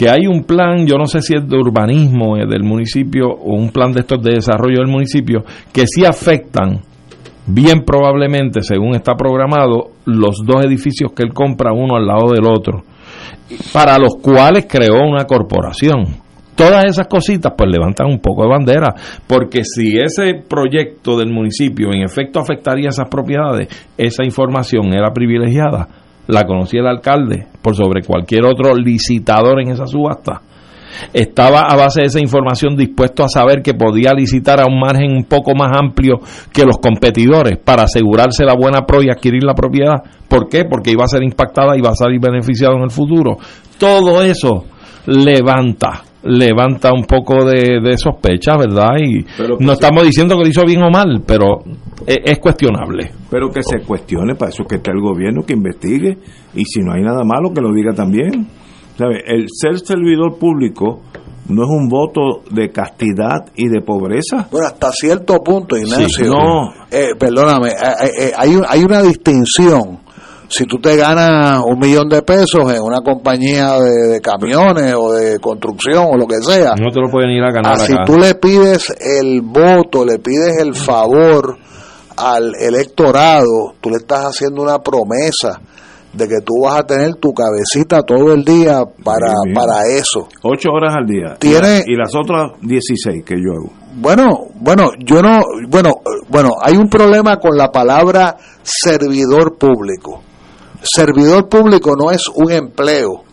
que hay un plan, yo no sé si es de urbanismo eh, del municipio o un plan de estos de desarrollo del municipio, que sí afectan bien probablemente, según está programado, los dos edificios que él compra uno al lado del otro, para los cuales creó una corporación. Todas esas cositas pues levantan un poco de bandera, porque si ese proyecto del municipio en efecto afectaría esas propiedades, esa información era privilegiada, la conocía el alcalde por sobre cualquier otro licitador en esa subasta. Estaba a base de esa información dispuesto a saber que podía licitar a un margen un poco más amplio que los competidores para asegurarse la buena pro y adquirir la propiedad. ¿Por qué? Porque iba a ser impactada y va a salir beneficiado en el futuro. Todo eso levanta levanta un poco de, de sospecha, ¿verdad? Y Pero no estamos diciendo que lo hizo bien o mal, pero es, es cuestionable. pero que se cuestione, para eso que está el gobierno, que investigue, y si no hay nada malo, que lo diga también. ¿Sabe? El ser servidor público no es un voto de castidad y de pobreza. Bueno, hasta cierto punto, Ignacio. Sí, no. Eh, perdóname, eh, eh, eh, hay, un- hay una distinción. Si tú te ganas un millón de pesos en una compañía de, de camiones o de construcción o lo que sea, No te lo pueden ir a ganar así acá. tú le pides el voto, le pides el favor al electorado, tú le estás haciendo una promesa de que tú vas a tener tu cabecita todo el día para, para eso. Ocho horas al día. Tiene- Y las otras 16 que yo hago. Bueno, bueno, yo no, bueno, eh, bueno, hay un problema con la palabra servidor público. Servidor público no es un empleo.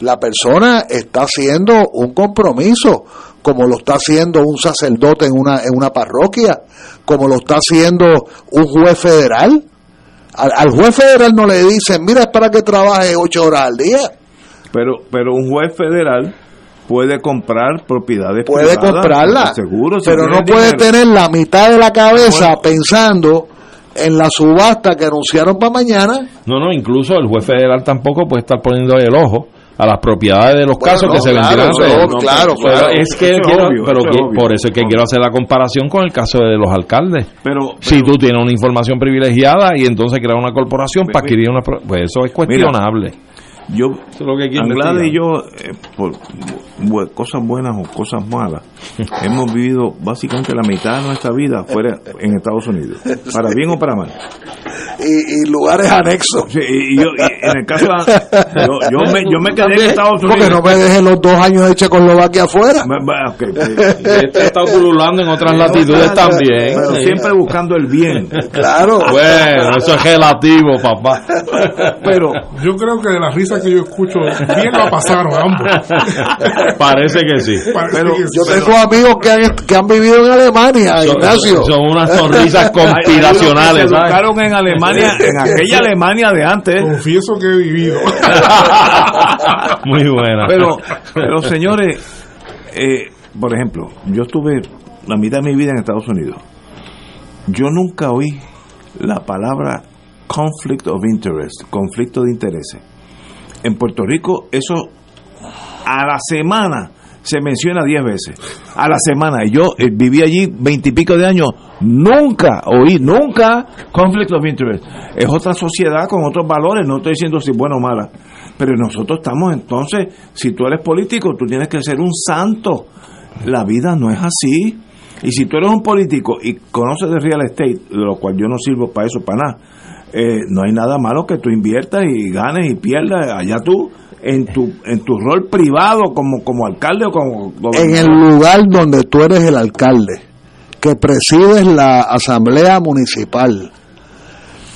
La persona está haciendo un compromiso, como lo está haciendo un sacerdote en una, en una parroquia, como lo está haciendo un juez federal. Al, al juez federal no le dicen, mira, es para que trabaje ocho horas al día. Pero, pero un juez federal puede comprar propiedades puede privadas, comprarla, seguro, si pero no puede dinero. tener la mitad de la cabeza Bueno. pensando en la subasta que anunciaron para mañana. No, no, incluso el juez federal tampoco puede estar poniendo el ojo a las propiedades de los Bueno, casos no, que se claro, vendieron. claro, Pero claro. es que Eso es quiero- obvio, pero es por eso es que quiero hacer la comparación con el caso de los alcaldes. Pero, si pero- tú tienes una información privilegiada y entonces creas una corporación para adquirir una... Pues eso es cuestionable. yo, Eso es lo que hay que Anglada y yo, eh, por cosas buenas o cosas malas, [laughs] hemos vivido básicamente la mitad de nuestra vida fuera en Estados Unidos, para bien o para mal. Y, y lugares anexos. Sí, y yo, y en el caso, yo, yo me, yo me quedé en Estados Porque Unidos. no me dejen los dos años de Checoslovaquia afuera. Me- me- ok, pues, Este está pululando en otras latitudes también. pero siempre buscando el bien. Claro. Bueno, eso es relativo, papá. Pero Yo creo que de la risa que yo escucho, bien la pasaron ambos. [laughs] Parece que sí. Parece Pero que Yo sí. tengo amigos que han, que han vivido en Alemania, Son, Ignacio. son unas sonrisas [laughs] hay- hay unos conspiracionales, que se ¿sabes? educaron en Alemania, en aquella Alemania de antes. Confieso que he vivido. [laughs] Muy buena. Pero, pero señores, eh, por ejemplo, yo estuve la mitad de mi vida en Estados Unidos. Yo nunca oí la palabra conflict of interest, conflicto de intereses. En Puerto Rico eso a la semana se menciona 10 veces. A la semana. Y yo eh, viví allí veintipico de años. Nunca oí, nunca conflict of interest. Es otra sociedad con otros valores. No estoy diciendo si bueno o mala. Pero nosotros estamos entonces, si tú eres político, tú tienes que ser un santo. La vida no es así. Y si tú eres un político y conoces de real estate, de lo cual yo no sirvo para eso, para nada, eh, no hay nada malo que tú inviertas y ganes y pierdas allá tú en tu en tu rol privado como como alcalde o como en el lugar donde tú eres el alcalde que presides la asamblea municipal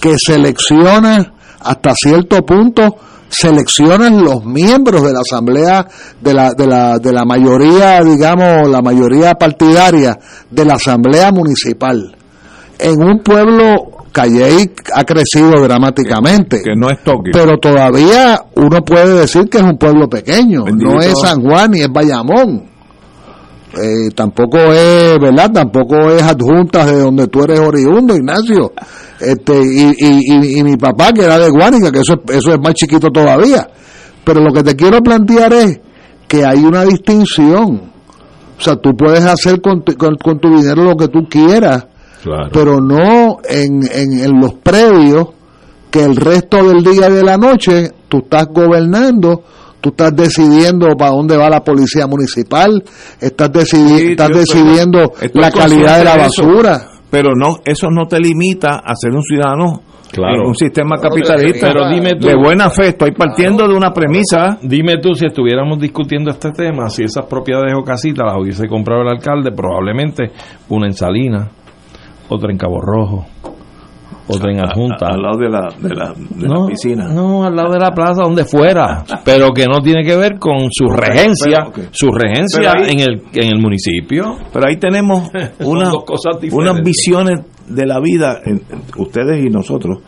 que selecciona hasta cierto punto seleccionan los miembros de la asamblea de la, de la, de la mayoría digamos la mayoría partidaria de la asamblea municipal en un pueblo Calley ha crecido dramáticamente. Que no es Tokio. Pero todavía uno puede decir que es un pueblo pequeño. No es San Juan ni es Bayamón. Eh, tampoco es, ¿verdad? Tampoco es adjuntas de donde tú eres oriundo, Ignacio. Este, y, y, y, mi papá, que era de Guánica, que eso, eso es más chiquito todavía. Pero lo que te quiero plantear es que hay una distinción. O sea, tú puedes hacer con, con tu dinero lo que tú quieras pero no en, en, los previos que el resto del día y de la noche tú estás gobernando, tú estás decidiendo para dónde va la policía municipal, estás, estás decidiendo la calidad de la basura. pero no, eso no te limita a ser un ciudadano Claro. un sistema capitalista pero dime tú, de buena fe, estoy partiendo de una premisa. Dime tú, si estuviéramos discutiendo este tema, si esas propiedades o casitas las hubiese comprado el alcalde, probablemente una en Salinas, otra en Cabo Rojo, otra en Adjunta. Al lado de la, de la, no, piscina. No, al lado de la plaza, donde fuera, [laughs] pero que no tiene que ver con su regencia, su regencia en, el, en el municipio. Pero ahí tenemos [laughs] una, unas visiones de la vida, ustedes y nosotros,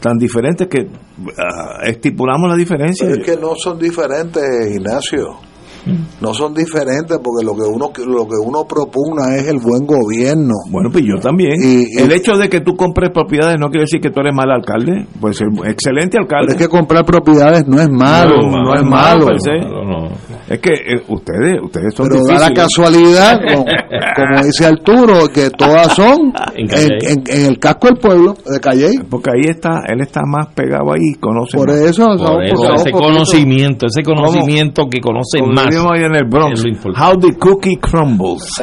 tan diferentes que ah, estipulamos la diferencia. es que no son diferentes, Ignacio no son diferentes porque lo que uno lo que uno propugna es el buen gobierno. Bueno, pues yo también. Y, el hecho de que tú compres propiedades no quiere decir que tú eres mal alcalde, puede ser excelente alcalde. es que comprar propiedades no es malo, no, es malo. es que eh, ustedes ustedes son Pero da la casualidad, [laughs] como, dice Arturo, que todas son [laughs] en, el casco del pueblo de Calle. Porque ahí está, él está más pegado ahí, conoce Por eso, ese conocimiento, ese conocimiento que conoce más en el Bronx. How the cookie crumbles. [laughs]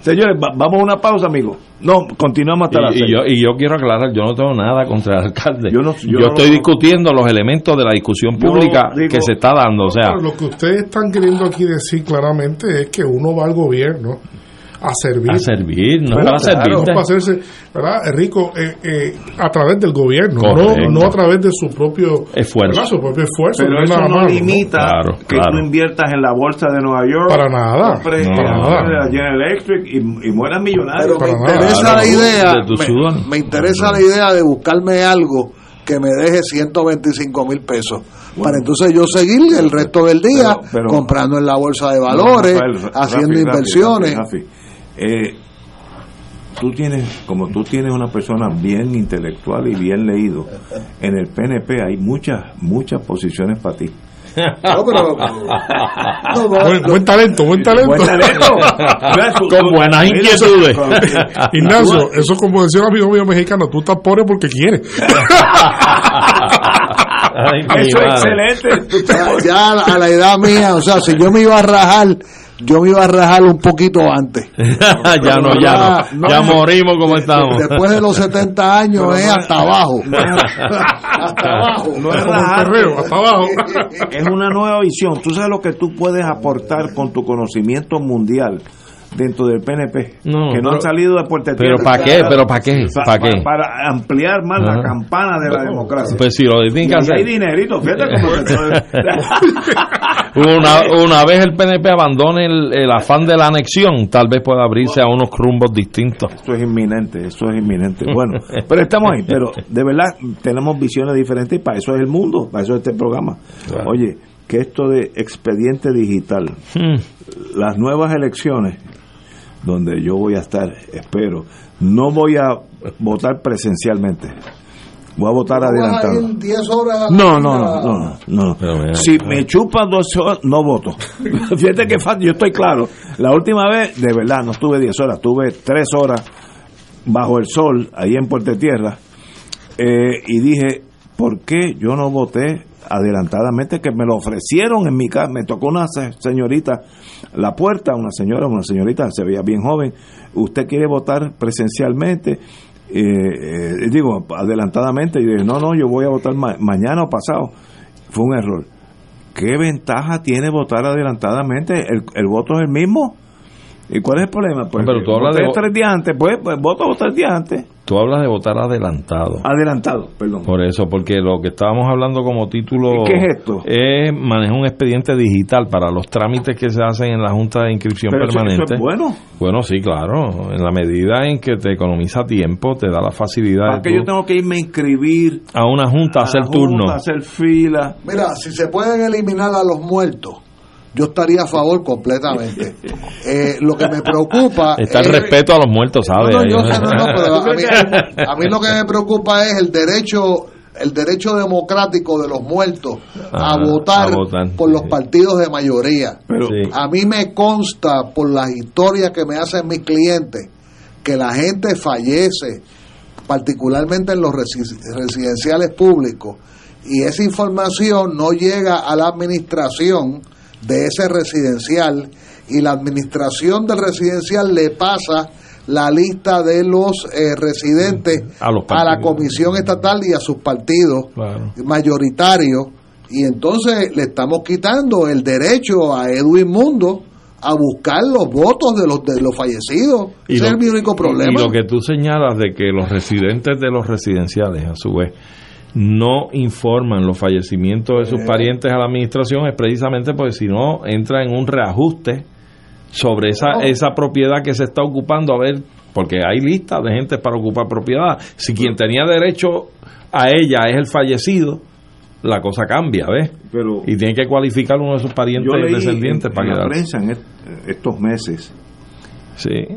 Señores, vamos a una pausa, amigo. No, continuamos hasta y, la y yo, y yo quiero aclarar, yo no tengo nada contra el alcalde. Yo, estoy discutiendo los elementos de la discusión pública que se está dando. O sea, lo que ustedes están queriendo aquí decir claramente es que uno va al gobierno a servir. A servir, no para servir. No para hacerse, ¿verdad? Rico eh, eh, a través del gobierno, no, no, a través de su propio esfuerzo. Su propio esfuerzo. Pero eso no limita que tú inviertas en la bolsa de Nueva York. Para nada. Compres para nada. General Electric y, y mueras millonario. Pero me interesa la idea, me, me interesa la idea de buscarme algo que me deje 125 mil pesos. para entonces yo seguir el resto del día comprando en la bolsa de valores, haciendo inversiones. Eh, tú tienes, como tú tienes una persona bien intelectual y bien leído, en el PNP hay muchas, muchas posiciones para ti. [laughs] buen, talento, buen talento. [laughs] Con buenas inquietudes. [laughs] Ignacio, eso como decía un amigo mío mexicano, tú estás pobre porque quieres. eso es excelente. Ya, a la edad mía, o sea, si yo me iba a rajar yo me iba a rajar un poquito antes. [laughs] ya no, ya no. Ya morimos como estamos. Después de los 70 años es hasta abajo. hasta abajo. No es hasta abajo. [laughs] es una nueva visión. Tú sabes lo que tú puedes aportar con tu conocimiento mundial dentro del PNP que no han salido de Puerto Pero ¿para qué? ¿Pero para qué? ¿Para qué? Para ampliar más la campana de la democracia. Pues si lo tienen que hay dinerito, fíjate cómo [laughs] una, una vez el PNP abandone el, afán de la anexión, tal vez pueda abrirse a unos rumbos distintos. Esto es inminente, esto es inminente. Bueno, pero estamos ahí, pero de verdad tenemos visiones diferentes y para eso es el mundo, para eso es este programa. Oye, que esto de expediente digital, hmm. las nuevas elecciones donde yo voy a estar, espero. No voy a votar presencialmente, Voy a votar adelantado. horas no, no, no, no, no. Si me chupa dos horas, no voto. [laughs] Fíjate que yo estoy claro. La última vez, de verdad, no estuve 10 horas, estuve 3 horas bajo el sol, ahí en Puerto Tierra, eh, y dije, ¿por qué yo no voté adelantadamente? Que me lo ofrecieron en mi casa, me tocó una señorita la puerta, una señora, una señorita, se veía bien joven, ¿usted quiere votar presencialmente? Eh, digo, adelantadamente, y dije, no, no, yo voy a votar mañana o pasado. Fue un error. ¿Qué ventaja tiene votar adelantadamente? ¿El, el voto es el mismo? ¿Y cuál es el problema? Pues, pero tú hablas de tres días antes, pues, pues voto tres días antes. Tú hablas de votar adelantado. Adelantado, perdón. Por eso, porque lo que estábamos hablando como título. ¿Qué es esto? Es manejar un expediente digital para los trámites que se hacen en la Junta de Inscripción Permanente. Eso, es bueno. Bueno, sí, claro. En la medida en que te economiza tiempo, te da la facilidad. ¿Para que yo tengo que irme a inscribir? A una junta, a hacer turno. A hacer fila. Mira, si se pueden eliminar a los muertos yo estaría a favor completamente. [laughs] Eh, lo que me preocupa. Está el respeto a los muertos, ¿sabes? No, no, [laughs] pero a mí, a mí, lo que me preocupa es el derecho el derecho democrático de los muertos a, votar por los partidos de mayoría. Pero, A mí me consta por las historias que me hacen mis clientes que la gente fallece, particularmente en los residenciales públicos, y esa información no llega a la administración de ese residencial y la administración del residencial le pasa la lista de los eh, residentes a, la comisión estatal y a sus partidos mayoritarios y entonces le estamos quitando el derecho a Edwin Mundo a buscar los votos de los de los fallecidos. Ese es mi único problema. Y lo que tú señalas de que los residentes de los residenciales, a su vez, no informan los fallecimientos de sus eh. parientes a la administración es precisamente porque si no entra en un reajuste sobre esa, esa propiedad que se está ocupando. A ver porque hay listas de gente para ocupar propiedad. Si quien tenía derecho a ella es el fallecido la cosa cambia ¿ves? Pero y tiene que cualificar uno de sus parientes descendientes para en la prensa en estos meses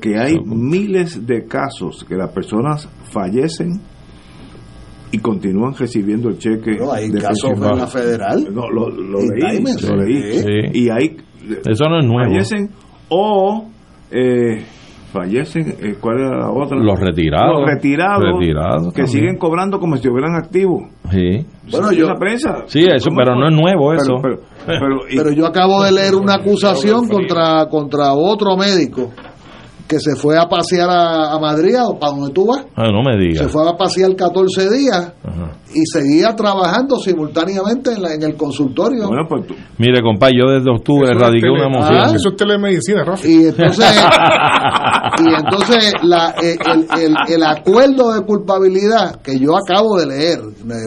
que hay miles de casos que las personas fallecen y continúan recibiendo el cheque. No, hay casos en la federal. No, lo, leí. Lo leí. Y hay. Eso no es nuevo. Fallecen o. Eh, fallecen, eh, ¿cuál era la otra? Los retirados. Los retirados, que siguen cobrando como si estuvieran activos. Sí. Bueno, yo. La prensa. Sí, eso, pero no es nuevo eso. Pero, pero, pero yo acabo de leer una acusación contra, contra otro médico que se fue a pasear a, Madrid, o para donde tú vas. Ah, no me digas. Se fue a pasear 14 días y seguía trabajando simultáneamente en, en el consultorio. Bueno, pues Mire, compadre, yo desde octubre radiqué una moción. Ah, eso es telemedicina, Rafa. Y entonces, y entonces la, eh, el, el, el, acuerdo de culpabilidad que yo acabo de leer,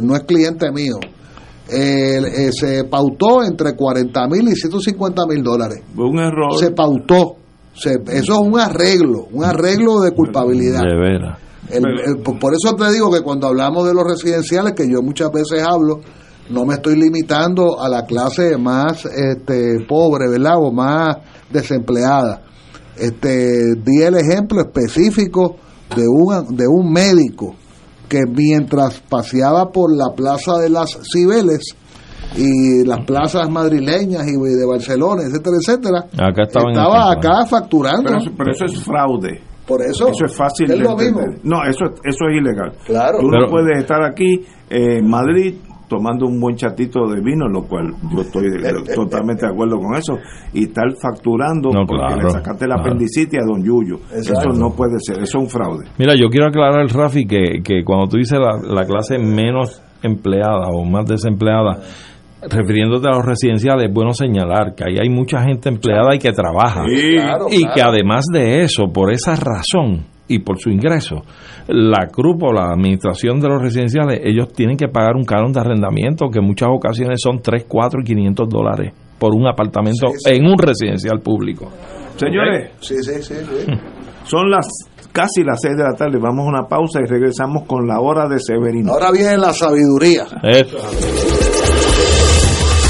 no es cliente mío, eh, se pautó entre 40 mil y 150 mil dólares. Un error. Se pautó eso es un arreglo, un arreglo de culpabilidad. De veras. por eso te digo que cuando hablamos de los residenciales, que yo muchas veces hablo, no me estoy limitando a la clase más este, pobre, ¿verdad? O más desempleada. Este, di el ejemplo específico de un, de un médico que mientras paseaba por la plaza de las Cibeles, y las plazas madrileñas y de Barcelona, etcétera, etcétera. Acá estaba acá facturando. Pero eso, es fraude. Por eso, eso es fácil de No, eso, eso es ilegal. Claro. Tú no puedes estar aquí en Madrid tomando un buen chatito de vino, lo cual yo estoy [laughs] totalmente de acuerdo con eso, y estar facturando porque le sacaste la apendicitis a don Yuyo. Eso no puede ser, eso es un fraude. Mira, yo quiero aclarar, el Rafi, que, que cuando tú dices la, la clase menos empleada o más desempleada, refiriéndote a los residenciales, es bueno señalar que ahí hay mucha gente empleada y que trabaja. y que además de eso, por esa razón y por su ingreso, la CRUP o la administración de los residenciales, ellos tienen que pagar un canon de arrendamiento que en muchas ocasiones son 3, 4 y 500 dólares por un apartamento en un residencial público. Señores, son las casi las 6 de la tarde. Vamos a una pausa y regresamos con la hora de Severino. Ahora viene la sabiduría.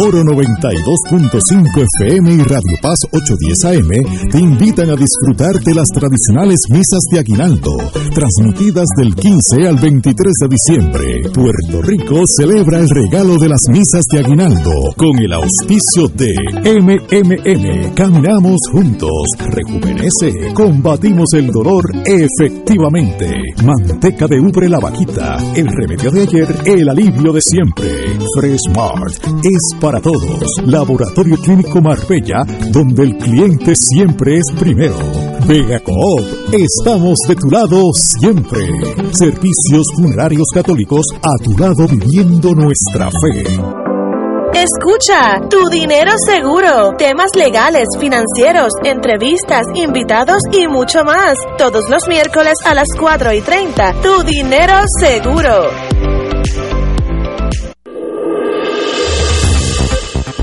Oro 92.5 FM y Radio Paz 810 AM te invitan a disfrutar de las tradicionales misas de aguinaldo, transmitidas del 15 al 23 de diciembre. Puerto Rico celebra el regalo de las misas de aguinaldo con el auspicio de MMM. Caminamos juntos, rejuvenece, combatimos el dolor efectivamente. Manteca de ubre la vaquita, el remedio de ayer, el alivio de siempre. Fresh Mart es para todos. Laboratorio Clínico Marbella, donde el cliente siempre es primero. Vega Coop, estamos de tu lado siempre. Servicios funerarios católicos a tu lado viviendo nuestra fe. Escucha, tu dinero seguro, temas legales, financieros, entrevistas, invitados y mucho más. Todos los miércoles a las 4 y 30, tu dinero seguro.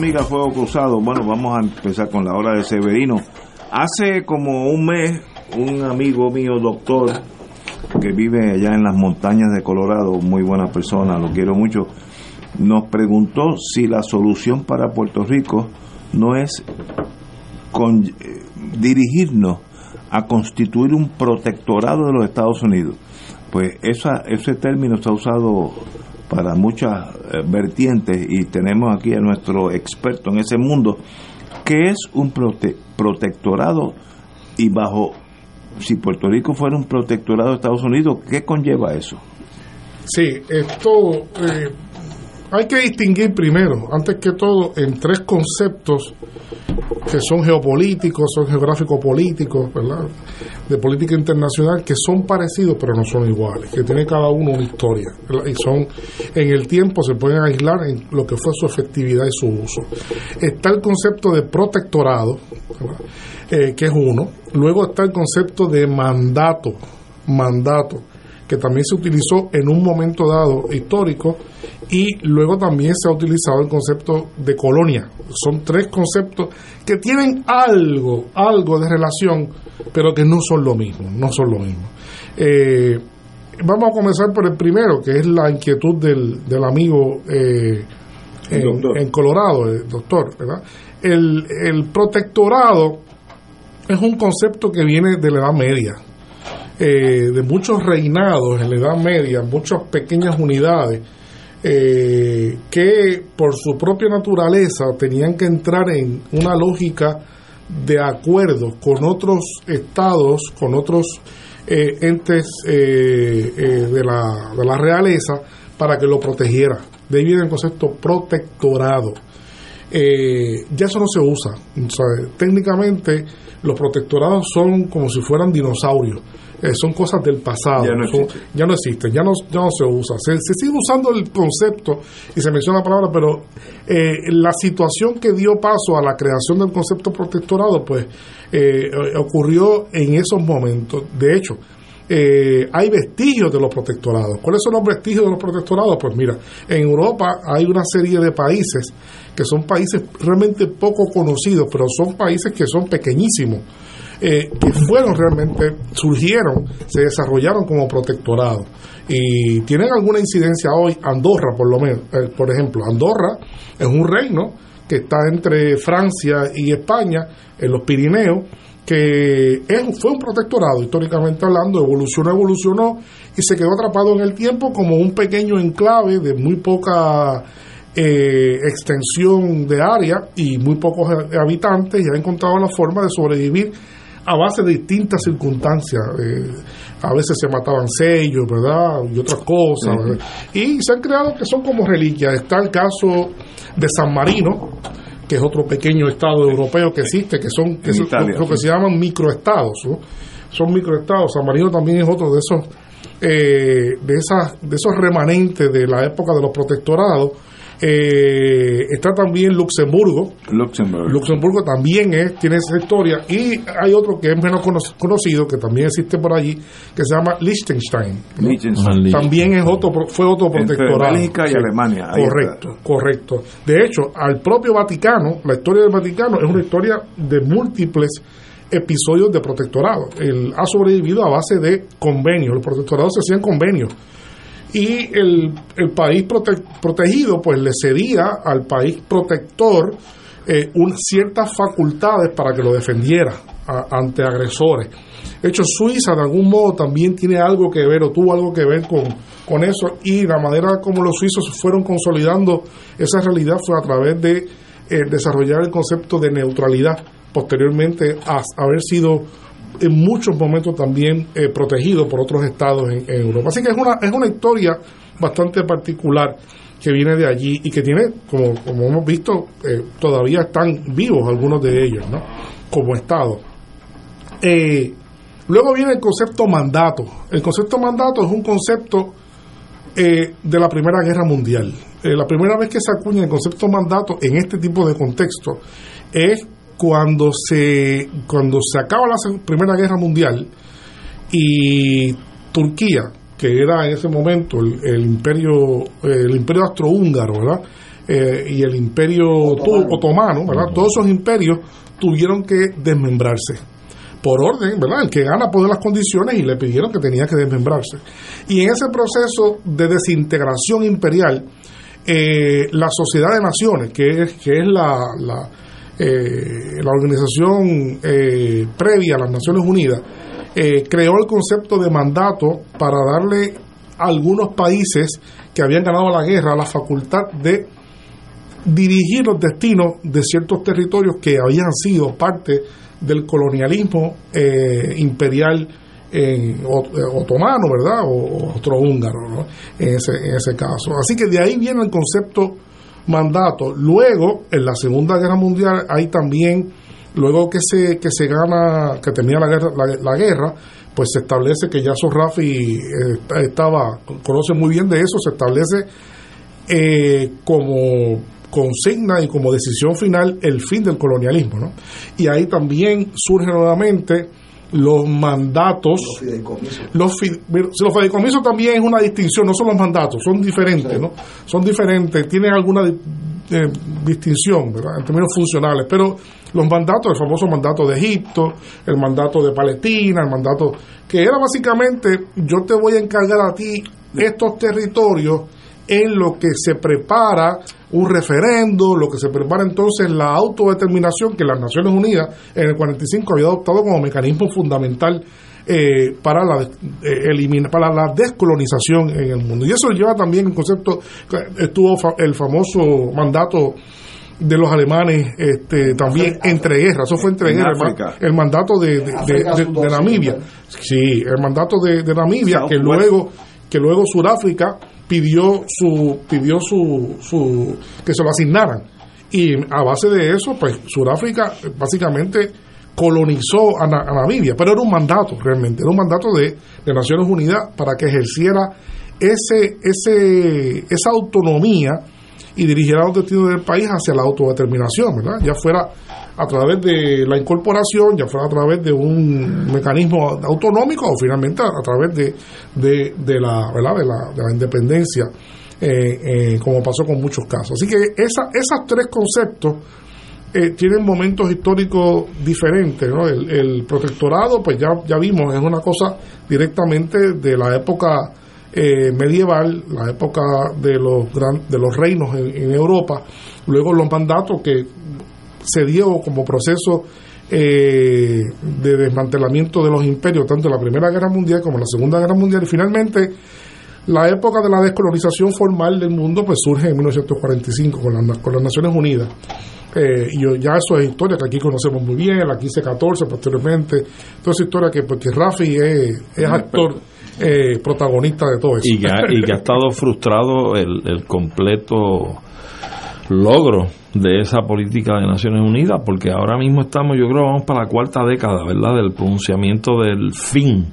Amigas Fuego Cruzado. Bueno, vamos a empezar con la hora de Severino. Hace como un mes, un amigo mío, doctor, que vive allá en las montañas de Colorado, muy buena persona, lo quiero mucho, nos preguntó si la solución para Puerto Rico no es eh, dirigirnos a constituir un protectorado de los Estados Unidos. Pues esa, ese término está usado para muchas eh, vertientes y tenemos aquí a nuestro experto en ese mundo, que es un protectorado y bajo, si Puerto Rico fuera un protectorado de Estados Unidos, ¿qué conlleva eso? Sí, esto eh, hay que distinguir primero, antes que todo, en tres conceptos que son geopolíticos, son geográfico-políticos, ¿verdad? De política internacional, que son parecidos pero no son iguales, que tiene cada uno una historia. Y son, en el tiempo se pueden aislar en lo que fue su efectividad y su uso. Está el concepto de protectorado, eh, que es uno. Luego está el concepto de mandato, mandato que también se utilizó en un momento dado histórico y luego también se ha utilizado el concepto de colonia. Son tres conceptos que tienen algo, algo de relación, pero que no son lo mismo, no son lo mismo. Eh, vamos a comenzar por el primero, que es la inquietud del, del amigo eh, en, en Colorado, el doctor, ¿verdad? El, el protectorado es un concepto que viene de la Edad Media, eh, de muchos reinados en la Edad Media, muchas pequeñas unidades, eh, que por su propia naturaleza tenían que entrar en una lógica de acuerdos con otros estados, con otros eh, entes eh, eh, de, la, de la realeza para que lo protegiera. De ahí viene el concepto protectorado. Eh, ya eso no se usa. Técnicamente los protectorados son como si fueran dinosaurios. Eh, son cosas del pasado. Ya no Son- existen. ya no existen, ya no, ya no se usa. Se, se sigue usando el concepto y se menciona la palabra, pero eh, la situación que dio paso a la creación del concepto protectorado, pues eh, ocurrió en esos momentos. De hecho, eh, hay vestigios de los protectorados. ¿Cuáles son los vestigios de los protectorados? Pues mira, en Europa hay una serie de países que son países realmente poco conocidos, pero son países que son pequeñísimos, eh, que fueron realmente, surgieron, se desarrollaron como protectorados. Y tienen alguna incidencia hoy, Andorra por lo menos, eh, por ejemplo, Andorra es un reino que está entre Francia y España, en los Pirineos, que es, fue un protectorado históricamente hablando, evolucionó, evolucionó y se quedó atrapado en el tiempo como un pequeño enclave de muy poca eh, extensión de área y muy pocos habitantes y ha encontrado la forma de sobrevivir a base de distintas circunstancias. eh, a veces se mataban sellos, ¿verdad? Y otras cosas. ¿verdad? Y se han creado que son como reliquias. Está el caso de San Marino, que es otro pequeño estado europeo que existe, que son que En es Italia, lo que sí. se llaman microestados. ¿no? Son microestados. San Marino también es otro de esos eh, de esas de esos remanentes de la época de los protectorados. Eh, está también Luxemburgo. Luxemburgo. Luxemburgo también es, tiene esa historia. Y hay otro que es menos cono- conocido, que también existe por allí, que se llama Liechtenstein. ¿no? Liechtenstein. También es otro, pro- fue otro Entre protectorado. Bélgica y Alemania, ahí Correcto, correcto. De hecho, al propio Vaticano, la historia del Vaticano es una historia de múltiples episodios de protectorado. Él ha sobrevivido a base de convenios. Los protectorados se hacían convenios y el, el país prote- protegido pues le cedía al país protector eh, un- ciertas facultades para que lo defendiera ante agresores. De hecho, Suiza de algún modo también tiene algo que ver o tuvo algo que ver con, con eso y la manera como los suizos fueron consolidando esa realidad fue a través de eh, desarrollar el concepto de neutralidad posteriormente a haber sido en muchos momentos también eh, protegido por otros estados en, Europa. Así que es una, es una historia bastante particular que viene de allí y que tiene, como, como hemos visto, eh, todavía están vivos algunos de ellos, ¿no? Como estado. Eh, luego viene el concepto mandato. El concepto mandato es un concepto de la Primera Guerra Mundial. La primera vez que se acuña el concepto mandato en este tipo de contexto es cuando se, cuando se acaba la Primera Guerra Mundial y Turquía, que era en ese momento el, el imperio el imperio austrohúngaro, ¿verdad? Eh, y el imperio otomano, ¿verdad? Todos esos imperios tuvieron que desmembrarse por orden, ¿verdad? El que gana pone las condiciones y le pidieron que tenía que desmembrarse. Y en ese proceso de desintegración imperial, eh, la Sociedad de Naciones, que es, que es la, la, eh, la organización eh, previa a las Naciones Unidas, eh, creó el concepto de mandato para darle a algunos países que habían ganado la guerra la facultad de dirigir los destinos de ciertos territorios que habían sido parte del colonialismo eh, imperial en, eh, otomano, ¿verdad? O, o austrohúngaro, ¿no? En ese, en ese caso. Así que de ahí viene el concepto mandato. Luego, en la Segunda Guerra Mundial, hay también, luego que se, que se gana, que termina la guerra, la, guerra, pues se establece que ya Rafi eh, estaba, conoce muy bien de eso, se establece eh, como consigna y como decisión final el fin del colonialismo. ¿no? Y ahí también surge nuevamente los mandatos. Los, fi- mira, si los fideicomisos también es una distinción, no son los mandatos, son diferentes, ¿no? Son diferentes, tienen alguna eh, distinción, ¿verdad? En términos funcionales, pero los mandatos, el famoso mandato de Egipto, el mandato de Palestina, el mandato que era básicamente yo te voy a encargar a ti estos territorios en lo que se prepara un referendo, lo que se prepara entonces la autodeterminación que las Naciones Unidas en el 45 había adoptado como mecanismo fundamental eh, para la eh, para la descolonización en el mundo. Y eso lleva también el concepto, estuvo el famoso mandato de los alemanes este, también entre guerras, eso fue entre guerras, el, mandato de, Namibia, sí, el mandato de, Namibia, que luego, que luego Sudáfrica pidió su, pidió su, su, que se lo asignaran. Y a base de eso, pues Sudáfrica básicamente colonizó a, Namibia, pero era un mandato realmente, era un mandato de, de Naciones Unidas para que ejerciera ese, ese, esa autonomía y dirigiera los destinos del país hacia la autodeterminación, ¿verdad? Ya fuera a través de la incorporación, ya fuera a través de un mecanismo autonómico o finalmente a, través de, de, la, ¿verdad? De, la, de la independencia, eh, eh, como pasó con muchos casos. Así que esa, esos tres conceptos eh, tienen momentos históricos diferentes. ¿no? El, protectorado, pues ya, ya vimos, es una cosa directamente de la época eh, medieval, la época de los, gran, de los reinos en, Europa, luego los mandatos que se dio como proceso eh, de desmantelamiento de los imperios, tanto en la Primera Guerra Mundial como en la Segunda Guerra Mundial, y finalmente la época de la descolonización formal del mundo pues surge en 1945 con, con las Naciones Unidas. Eh, y ya eso es historia que aquí conocemos muy bien, la 1514 posteriormente, toda esa historia que porque Rafi es, es actor eh, protagonista de todo eso. Y que, ha, estado frustrado el, el completo logro de esa política de Naciones Unidas, porque ahora mismo estamos, yo creo, vamos para la cuarta década, ¿verdad?, del pronunciamiento del fin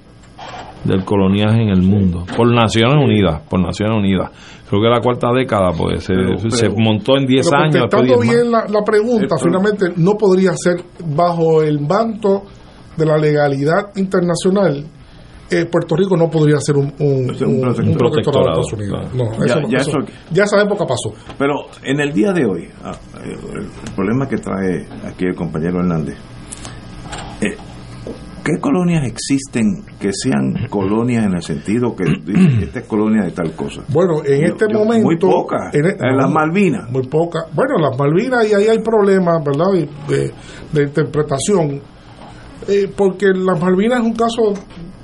del coloniaje en el mundo, por Naciones Unidas, por Naciones Unidas. Creo que la cuarta década, pues, se, se montó en 10 años. Contestando bien la, la pregunta, finalmente, no podría ser bajo el manto de la legalidad internacional eh, Puerto Rico no podría ser un, un, protectorado, de Estados Unidos. No, eso, ya, esa época pasó. Pero en el día de hoy, ah, eh, el, problema que trae aquí el compañero Hernández, eh, ¿qué colonias existen que sean colonias en el sentido que [clears throat] esta es colonia de tal cosa? Bueno, en este momento... Muy pocas. En, e- las Malvinas. Muy pocas. Bueno, las Malvinas y ahí hay problemas, ¿verdad? De, de interpretación. porque las Malvinas es un caso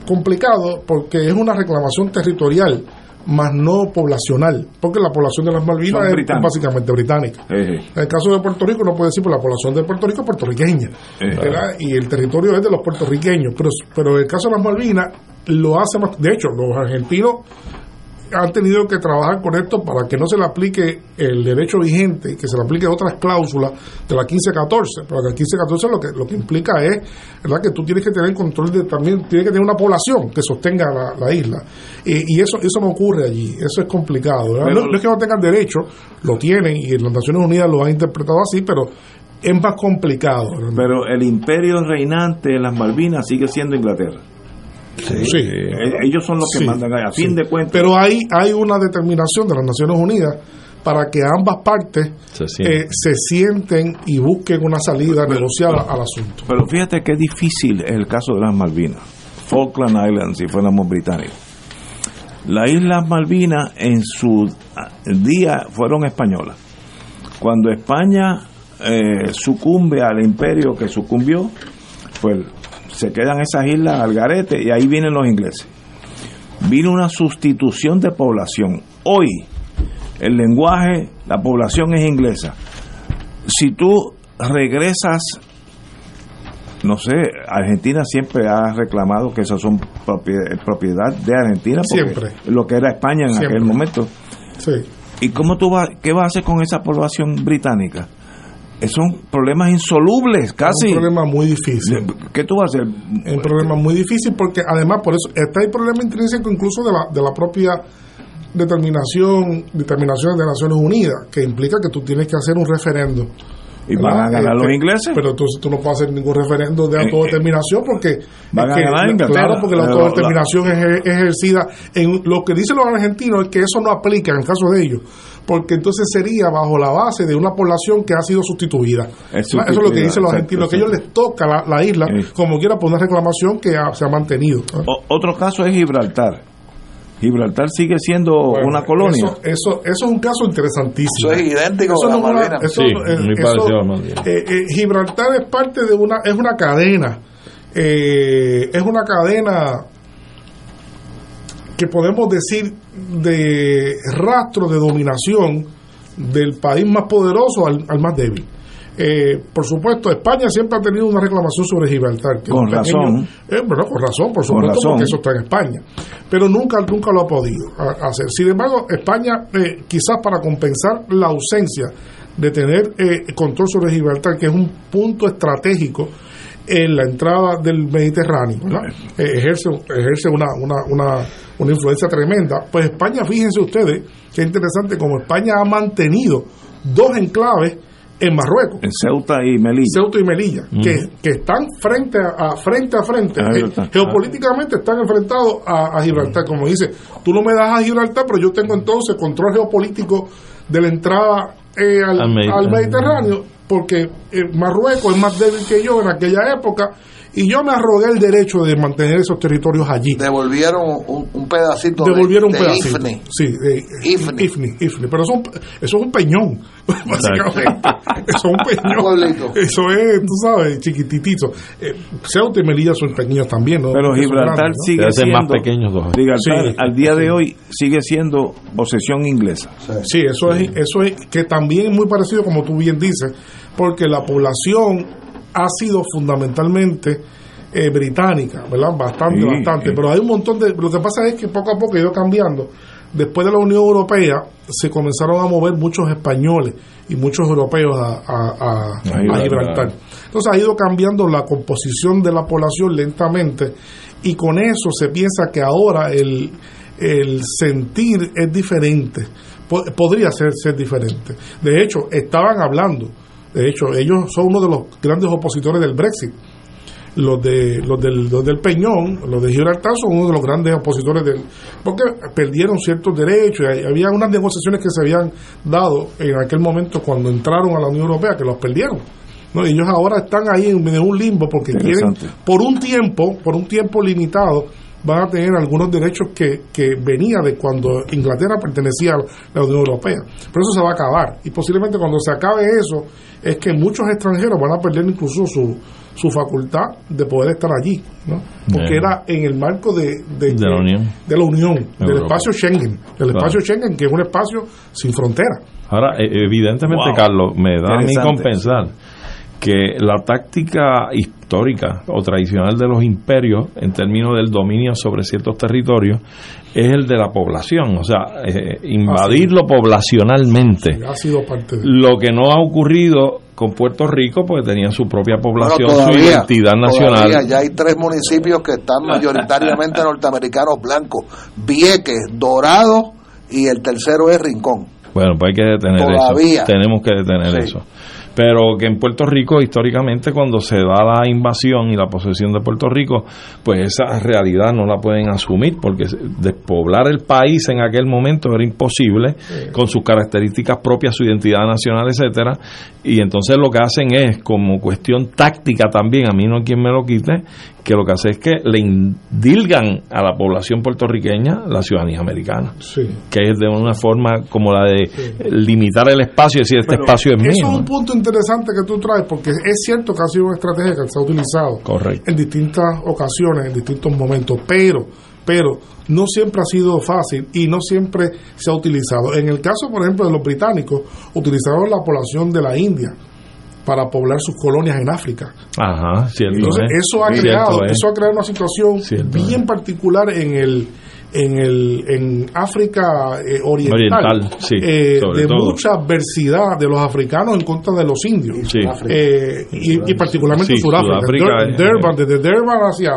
complicado porque es una reclamación territorial, más no poblacional, porque la población de las Malvinas es básicamente británica. En el caso de Puerto Rico no puede decir, por la población de Puerto Rico es puertorriqueña, y el territorio es de los puertorriqueños, pero, pero en el caso de las Malvinas lo hace más, de hecho, los argentinos han tenido que trabajar con esto para que no se le aplique el derecho vigente y que se le aplique otras cláusulas de la 1514. Pero la 1514 lo que, lo que implica es ¿verdad? que tú tienes que tener control de también, tienes que tener una población que sostenga la, isla. Y, eso eso no ocurre allí, eso es complicado. no, es que no tengan derecho, lo tienen y las Naciones Unidas lo han interpretado así, pero es más complicado. Pero el imperio reinante en las Malvinas sigue siendo Inglaterra. Sí. Eh, ellos son los que mandan a fin de cuentas. Pero hay, hay una determinación de las Naciones Unidas para que ambas partes se, eh, sienten y busquen una salida negociada al asunto. Pero fíjate qué difícil es el caso de las Malvinas, Falkland Islands, si fuéramos británicos. Las Islas Malvinas en su día fueron españolas. Cuando España eh, sucumbe al imperio que sucumbió, fue se quedan esas islas al garete y ahí vienen los ingleses. Vino una sustitución de población. Hoy el lenguaje, la población es inglesa. Si tú regresas, no sé, Argentina siempre ha reclamado que esas son propiedad de Argentina, siempre. lo que era España en aquel momento. Sí. ¿Y cómo tú vas, qué vas a hacer con esa población británica? Son problemas insolubles, casi. Es un problema muy difícil. ¿Qué tú vas a hacer? Es un problema muy difícil porque además por eso está el problema intrínseco incluso de la, de la propia determinación, determinaciones de Naciones Unidas, que implica que tú tienes que hacer un referendo Y van a ganar los Este, ingleses. Pero entonces tú no puedes hacer ningún referendo de autodeterminación porque. Van a que- ganar Inglaterra. Claro, porque la autodeterminación es es ejercida. en Lo que dicen los argentinos es que eso no aplica en el caso de ellos. Porque entonces sería bajo la base de una población que ha sido sustituida. Es Eso es lo que dicen los argentinos, que a ellos les toca la, la isla, como quiera, por una reclamación que ha- se ha mantenido. O- otro caso es Gibraltar. Gibraltar sigue siendo Bueno, una colonia. Eso, eso, eso es un caso interesantísimo. Eso es idéntico Eso a la no Malvinas. eso- Sí, eh, muy eso- parecido a la Malvinas. eh, eh, Gibraltar es parte de una, es una cadena, eh, es una cadena que podemos decir de rastro de dominación del país más poderoso al, al más débil. Eh, por supuesto, España siempre ha tenido una reclamación sobre Gibraltar. que Con razón. eh, bueno, con razón, por supuesto, razón. porque eso está en España. Pero nunca, nunca lo ha podido hacer. Sin embargo, España, eh, quizás para compensar la ausencia de tener eh, control sobre Gibraltar, que es un punto estratégico en la entrada del Mediterráneo, ¿verdad? Eh, ejerce, ejerce una, una, una, una influencia tremenda. Pues España, fíjense ustedes, qué interesante, como España ha mantenido dos enclaves en Marruecos. En Ceuta y Melilla. Ceuta y Melilla, Mm. que, que están frente a, a- frente a frente, A eh, geopolíticamente están enfrentados a, a Gibraltar, como dice, tú no me das a Gibraltar, pero yo tengo entonces control geopolítico de la entrada eh, al, Al Mediterráneo. al Mediterráneo, porque eh, Marruecos es más débil que yo en aquella época, y yo me arrogué el derecho de mantener esos territorios allí. Devolvieron un, un pedacito de- Devolvieron de, un pedacito. Ifni. Sí, de- Ifni. Ifni, Ifni. Pero eso, es un- eso es un peñón, [laughs] básicamente. eso es un peñón. Eso es, tú sabes, chiquititito. Eh, Ceuta y Melilla son pequeños también, ¿no? Pero Gibraltar sigue siendo. más pequeños dos. Gibraltar Sí. al día de hoy sigue siendo posesión inglesa. Sí, eso es, eso es que también es muy parecido, como tú bien dices, porque la población ha sido fundamentalmente eh, británica, ¿verdad? Bastante, Sí, bastante. sí. Pero hay un montón de. Lo que pasa es que poco a poco ha ido cambiando. Después de la Unión Europea se comenzaron a mover muchos españoles y muchos europeos a, a- a- a Gibraltar. Entonces ha ido cambiando la composición de la población lentamente y con eso se piensa que ahora el, el sentir es diferente. Po- podría ser, ser diferente. De hecho, estaban hablando, de hecho, ellos son uno de los grandes opositores del Brexit. Los, de, los, del, los del Peñón, los de Gibraltar, son uno de los grandes opositores del. porque perdieron ciertos derechos. y había unas negociaciones que se habían dado en aquel momento cuando entraron a la Unión Europea que los perdieron. ¿no? Ellos ahora están ahí en, un limbo porque quieren, por un tiempo, por un tiempo limitado, van a tener algunos derechos que, que venía de cuando Inglaterra pertenecía a la Unión Europea. Pero eso se va a acabar. Y posiblemente cuando se acabe eso, es que muchos extranjeros van a perder incluso su, su facultad de poder estar allí. ¿no? Porque Bien. era en el marco de, de, De la Unión. de la Unión, del Europa. espacio Schengen. Del Claro. espacio Schengen, que es un espacio sin frontera. Ahora, eh, evidentemente, Wow. Carlos, me da a mí compensar que la táctica histórica o tradicional de los imperios en términos del dominio sobre ciertos territorios es el de la población, o sea, eh, invadirlo poblacionalmente. Ha sido parte de Lo que no ha ocurrido con Puerto Rico, porque tenían su propia población, Bueno, su identidad nacional. todavía ya hay tres municipios que están [laughs] mayoritariamente norteamericanos blancos: Vieques, Dorado y el tercero es Rincón. Bueno, pues hay que detener Todavía. eso. Tenemos que detener Sí. eso. Pero que en Puerto Rico, históricamente, cuando se da la invasión y la posesión de Puerto Rico, pues esa realidad no la pueden asumir, porque despoblar el país en aquel momento era imposible, con sus características propias, su identidad nacional, etcétera. Y entonces lo que hacen es, como cuestión táctica también, a mí no hay quien me lo quite, que lo que hace es que le indilgan a la población puertorriqueña la ciudadanía americana Sí. que es de una forma como la de limitar el espacio y decir este Pero espacio es Eso mío. es un punto interesante que tú traes, porque es cierto que ha sido una estrategia que se ha utilizado Correcto. en distintas ocasiones, en distintos momentos, pero, pero no siempre ha sido fácil y no siempre se ha utilizado. En el caso, por ejemplo, de los británicos, utilizaron la población de la India para poblar sus colonias en África. Ajá, cierto. Entonces, es. eso ha creado, es. eso ha creado una situación bien particular en el en el en África eh, oriental, Oriental, sí, eh, de todo. mucha adversidad de los africanos en contra de los indios Sí. Eh, y, y particularmente Sí, Sudáfrica, Sudáfrica, Dur- eh, Durban, desde Durban hacia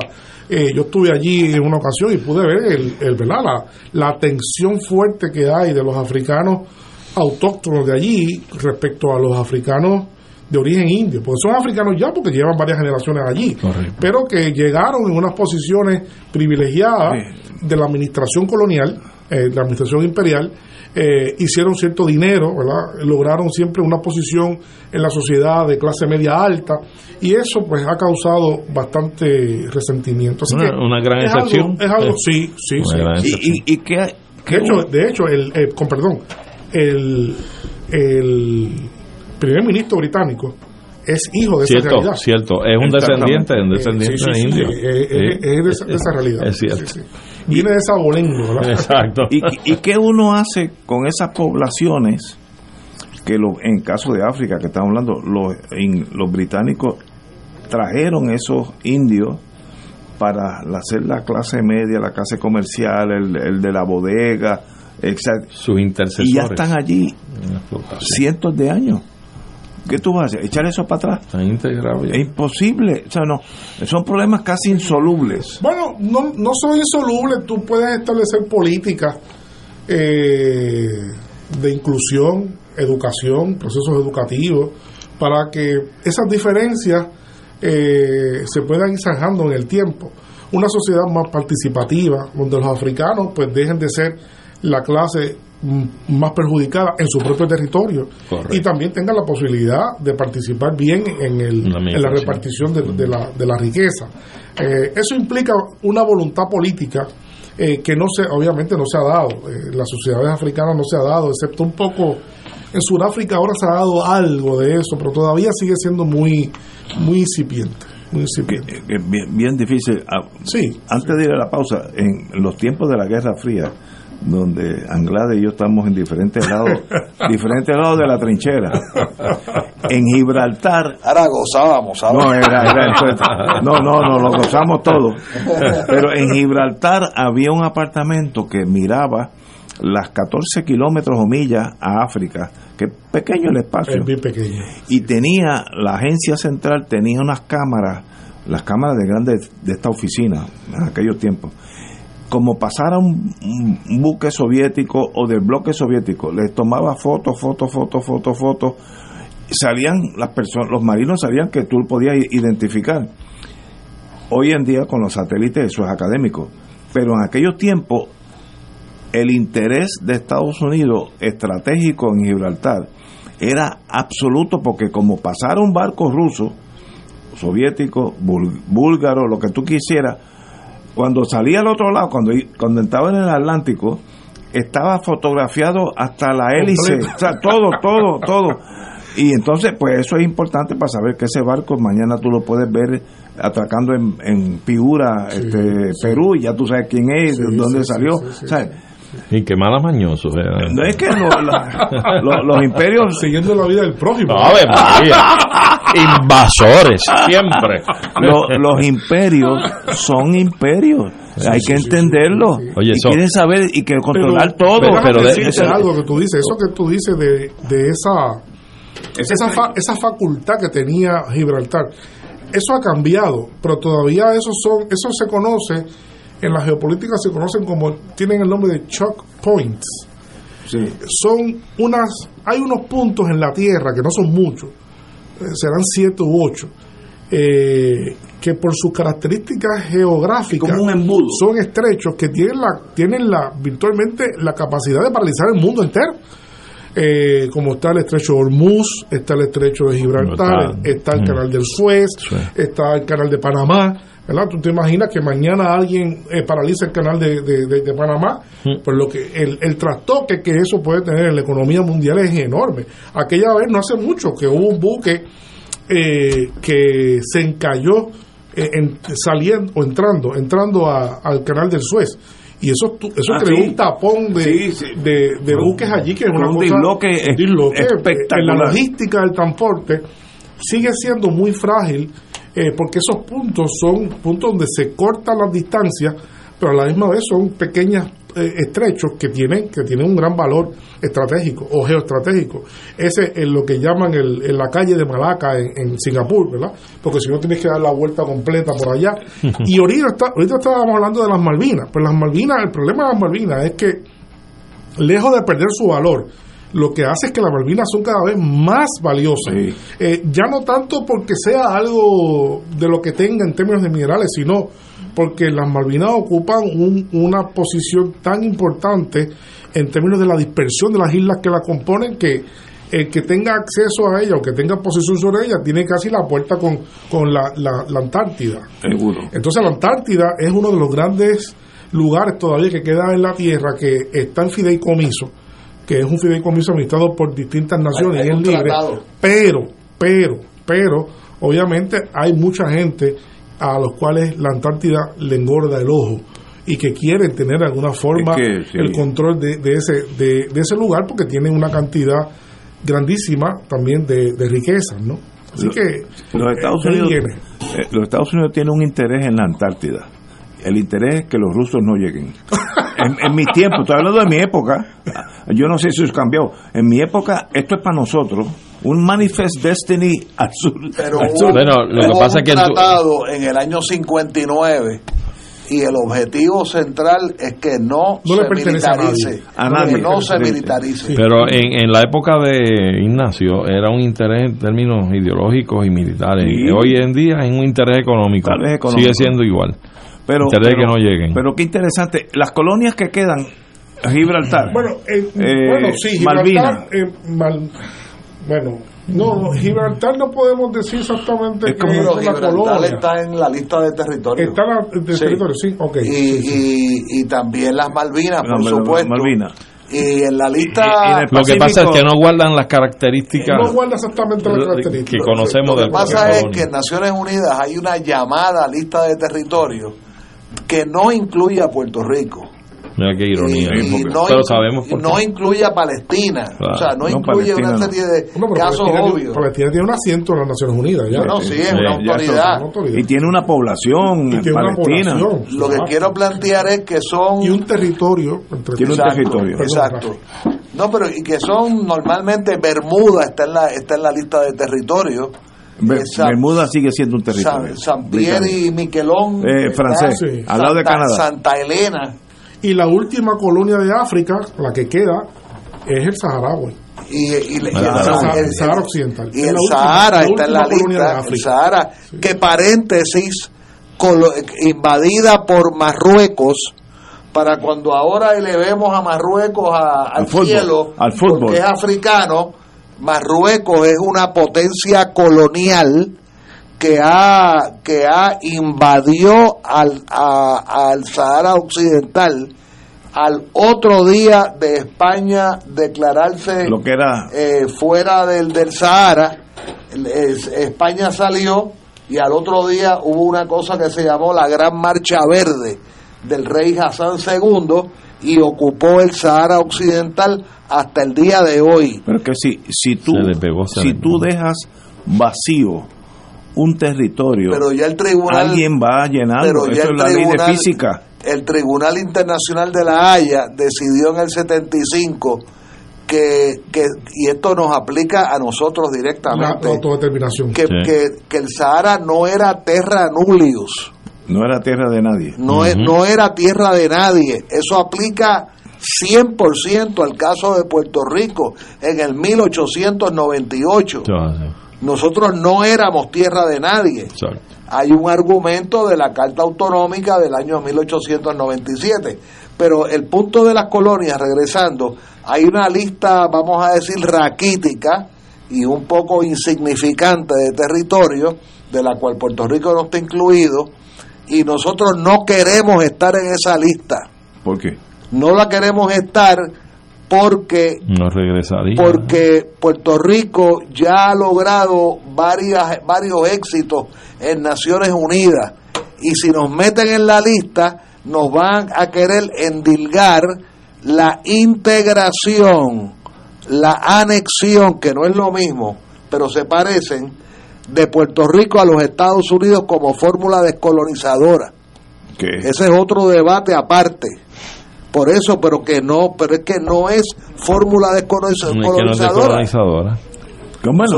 eh, yo estuve allí en una ocasión y pude ver el, el ¿verdad? La, la tensión fuerte que hay de los africanos autóctonos de allí respecto a los africanos de origen indio, porque son africanos ya porque llevan varias generaciones allí, pero que llegaron en unas posiciones privilegiadas de la administración colonial, eh, de la administración imperial, eh, hicieron cierto dinero, ¿verdad? lograron siempre una posición en la sociedad de clase media alta y eso pues ha causado bastante resentimiento. Así Una- que una gran es algo- excepción. es algo, Sí. sí, sí, sí. Y- y- ¿Y qué, de hecho, de hecho el, eh, con perdón, el, el primer ministro británico es hijo de esa Cierto, realidad. cierto. Es un descendiente, un Eh, descendiente sí, sí, sí, indio. eh, eh, Sí. es de esa, de esa realidad. Es cierto. Viene de esa abolengo, ¿verdad? Exacto. ¿Y, y qué uno hace con esas poblaciones que lo, en caso de África que estamos hablando, los, in- los británicos trajeron esos indios para hacer la clase media, la clase comercial, el, el de la bodega, etc. Sus intercesores. Y ya están allí cientos de años. ¿Qué tú vas a hacer? ¿Echar eso para atrás? Están integrados ya. Es imposible. O sea, no, son problemas casi insolubles. Bueno, no, no son insolubles, tú puedes establecer políticas eh, de inclusión, educación, procesos educativos, para que esas diferencias eh, se puedan ir zanjando en el tiempo. Una sociedad más participativa, donde los africanos pues dejen de ser la clase más perjudicada en su propio territorio Correcto. y también tengan la posibilidad de participar bien en, el, La en la repartición de, de la, de la riqueza. Eh, eso implica una voluntad política eh, que no se, obviamente no se ha dado. Eh, las sociedades africanas no se ha dado, excepto un poco. En Sudáfrica ahora se ha dado algo de eso, pero todavía sigue siendo muy, muy incipiente. Muy incipiente. Eh, eh, bien, bien difícil. Ah, Sí. Antes de ir a la pausa, en los tiempos de la Guerra Fría, donde Anglada y yo estamos en diferentes lados, [laughs] diferentes lados de la trinchera, en Gibraltar Ahora gozábamos, ¿sabes? no, era, era eso. no, no, no, lo gozamos todo. Pero en Gibraltar había un apartamento que miraba las 14 kilómetros o millas a África, que es pequeño el espacio. Es bien pequeño. Y tenía, la agencia central tenía unas cámaras, las cámaras de grandes de esta oficina en aquellos tiempos. Como pasara un, buque soviético o del bloque soviético, les tomaba fotos, fotos, fotos, fotos, fotos. Salían las personas, los marinos sabían que tú podías identificar. Hoy en día con los satélites eso es académico, pero en aquellos tiempos el interés de Estados Unidos estratégico en Gibraltar era absoluto porque como pasara un barco ruso, soviético, búlgaro, lo que tú quisieras, cuando salía al otro lado, cuando, cuando estaba en el Atlántico, estaba fotografiado hasta la hélice, o sea, todo, todo, todo. Y entonces, pues eso es importante para saber que ese barco mañana tú lo puedes ver atracando en, en Piura, este, Perú, y ya tú sabes quién es, de dónde sí, salió. sí, sí, ¿sabes? Y qué mala mañoso. eh. No es que lo- lo- lo- los imperios Siguiendo la vida del prójimo. Ave María. Invasores, siempre. Lo- los imperios son imperios. Hay que entenderlo. Oye, y eso- quieren saber y que controlar Pero- todo. déjame pero de- eso- algo que tú dices, eso que tú dices de, de esa, esa, fa- esa facultad que tenía Gibraltar, eso ha cambiado, pero todavía eso son, eso se conoce, en la geopolítica se conocen como, tienen el nombre de choke points. Son unas, hay unos puntos en la Tierra que no son muchos, eh, serán siete u ocho, eh, que por sus características geográficas Como un embudo. son estrechos que tienen la tienen la virtualmente la capacidad de paralizar el mundo entero Eh, como está el estrecho de Hormuz está el estrecho de Gibraltar Está- está el mm. canal del Suez Sí. está el canal de Panamá ¿verdad? tú te imaginas que mañana alguien eh, paraliza el canal de, de- de- de Panamá Mm. pues lo que el, el trastoque que eso puede tener en la economía mundial es enorme aquella vez no hace mucho que hubo un buque eh, que se encalló eh, en- saliendo o entrando entrando a- al canal del Suez y eso eso Ah, creó sí. un tapón de, Sí, sí. de, de buques allí que es una un cosa disloque disloque. espectacular. en la logística del transporte sigue siendo muy frágil eh, porque esos puntos son puntos donde se cortan las distancias pero a la misma vez son pequeñas eh, estrechos que tienen que tienen un gran valor estratégico o geoestratégico. Ese es lo que llaman el, en la calle de Malaca en, en Singapur verdad porque si no tienes que dar la vuelta completa por allá. [laughs] Y ahorita está- ahorita estábamos hablando de las Malvinas pues las Malvinas el problema de las Malvinas es que lejos de perder su valor, lo que hace es que las Malvinas son cada vez más valiosas. Eh, ya no tanto porque sea algo de lo que tenga en términos de minerales, sino porque las Malvinas ocupan un- una posición tan importante en términos de la dispersión de las islas que la componen que el que tenga acceso a ella o que tenga posesión sobre ella tiene casi la puerta con, con la, la- la Antártida. Seguro. Entonces la Antártida es uno de los grandes lugares todavía que queda en la Tierra que está en fideicomiso, que es un fideicomiso administrado por distintas naciones Hay- hay y es libre, tratado. pero, pero, pero, obviamente hay mucha gente a los cuales la Antártida le engorda el ojo y que quieren tener de alguna forma Es que, sí. el control de, de ese, de, de ese lugar porque tienen una cantidad grandísima también de, de riquezas, ¿no? Así Lo- que los Estados eh, Unidos eh, los Estados Unidos tienen un interés en la Antártida el interés es que los rusos no lleguen en, en mi tiempo estoy hablando de mi época yo no sé si eso ha cambiado en mi época esto es para nosotros un manifest destiny al sur, Pero al hubo- sur. hubo un tratado en el año 59 y el objetivo central es que no, No le se pertenece a militarice, nadie. A nadie. que no se militarice. Pero en, en la época de Ignacio era un interés en términos ideológicos y militares. Sí. Y hoy en día es un interés económico. Sigue siendo igual. Pero, pero- que no lleguen. pero qué interesante las colonias que quedan Gibraltar Bueno, eh, Eh, bueno sí, Malvinas. Gibraltar, eh, Mal- bueno, no, Gibraltar no podemos decir exactamente que es una Gibraltar colonia. está en la lista de territorios. Está la, de Sí. territorio, sí, ok. y, sí, sí. y, y también las Malvinas, por supuesto. Malvinas. Y en la lista... Lo que pasa es que no guardan las características No guarda exactamente las que características. conocemos Lo del que pasa es que en Naciones Unidas hay una llamada lista de territorios que no incluye a Puerto Rico. Mira qué ironía. Y- y no pero inclu- sabemos por no incluye a Palestina. Claro. O sea, no, No, incluye Palestina una no. serie de casos Palestina, tiene- obvios. Palestina tiene un asiento en las Naciones Unidas. Ya. Bueno, sí, es una autoridad. y tiene una población Y tiene una palestina población. Lo que quiero plantear es que son... Y un territorio. entre- Tiene un Exacto, territorio. Exacto. No, pero y que son normalmente Bermuda está en la está en la lista de territorios. Eh, San- Bermuda sigue siendo un territorio San, San Pierre y Miquelón. Eh, francés, Sí. al lado de Santa- Canadá Santa Elena. Y la última colonia de África, la que queda, es el Saharaui. Y, y- y el, El Sahara- el- el Sahara Occidental. y el última- Sahara la está en la última colonia de lista. El África. Sahara, que paréntesis, colo- invadida por Marruecos, para cuando ahora elevemos a Marruecos a- al, Al fútbol, cielo, al fútbol. porque es africano, Marruecos es una potencia colonial que ha, que ha invadió al, a- al Sahara Occidental. Al otro día de España declararse lo que era eh, fuera del, del Sahara, es- España salió y al otro día hubo una cosa que se llamó la Gran Marcha Verde del rey Hassan II y ocupó el Sahara Occidental hasta el día de hoy. pero que si si tú pegó, si tú dejas vacío un territorio Pero ya el tribunal alguien va a llenarlo pero ya eso el es la ley de física. el Tribunal Internacional de la Haya decidió en el 75 que, que y esto nos aplica a nosotros directamente la autodeterminación. que, que, que el Sahara no era terra nullius no era tierra de nadie no, es- no era tierra de nadie. Eso aplica 100% al caso de Puerto Rico en el 1898. Nosotros no éramos tierra de nadie. Hay un argumento de la Carta Autonómica del año 1897. Pero el punto de las colonias, regresando, hay una lista, vamos a decir, raquítica y un poco insignificante de territorio, de la cual Puerto Rico no está incluido, y nosotros no queremos estar en esa lista. ¿por qué? No la queremos estar porque No regresaría. porque Puerto Rico ya ha logrado varias, varios éxitos en Naciones Unidas y si nos meten en la lista nos van a querer endilgar la integración, la anexión, que no es lo mismo, pero se parecen, de Puerto Rico a los Estados Unidos como fórmula descolonizadora. Ese es otro debate aparte. Por eso, pero que no, pero es que no es fórmula descoloniza- Es que no es descolonizadora. ¿Cómo no?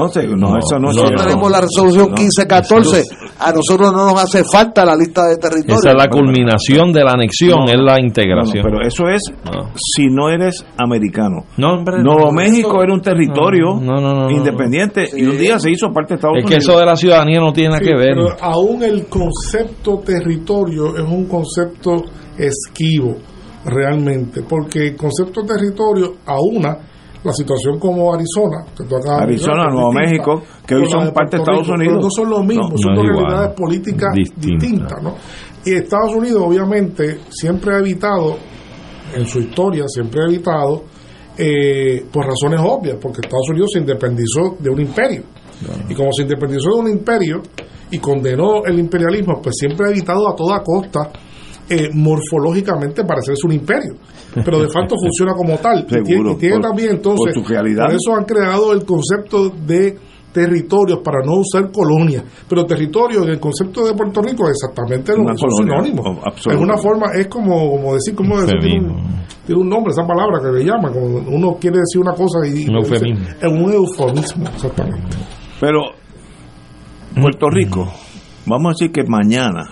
No, eso no, es Nosotros tenemos la resolución No, 1514. A nosotros no nos hace falta la lista de territorios. Esa es la culminación de la anexión, No, es la No, integración. no, pero eso es si no eres americano. No, hombre, Nuevo no. México era un territorio No, no, no, no, independiente y un día se hizo parte de Estados es que Unidos. eso de la ciudadanía no tiene nada Sí, que ver. Pero aún el concepto territorio es un concepto esquivo, realmente, porque el concepto territorio aúna la situación como Arizona, que tú acabas de Arizona, es Nuevo México, que hoy son de parte de Estados Rico, Unidos. pero no son lo mismo, No, son no dos realidades políticas Distinta. distintas. ¿no? Y Estados Unidos, obviamente, siempre ha evitado, en su historia, siempre ha evitado, eh, por razones obvias, porque Estados Unidos se independizó de un imperio. Y como se independizó de un imperio y condenó el imperialismo, pues siempre ha evitado a toda costa eh, morfológicamente parecerse un imperio. Pero de facto [laughs] funciona como tal. Y tiene, Seguro, y tiene por- también entonces, por su realidad. por eso han creado el concepto de territorios para no usar colonia. Pero territorio en el concepto de Puerto Rico es exactamente lo mismo, sinónimo. Es una forma, es como, como decir, como decir, tiene un, tiene un nombre, esa palabra que le llaman, uno quiere decir una cosa y, Un dice, es un eufemismo, exactamente. Pero Puerto Rico, vamos a decir que mañana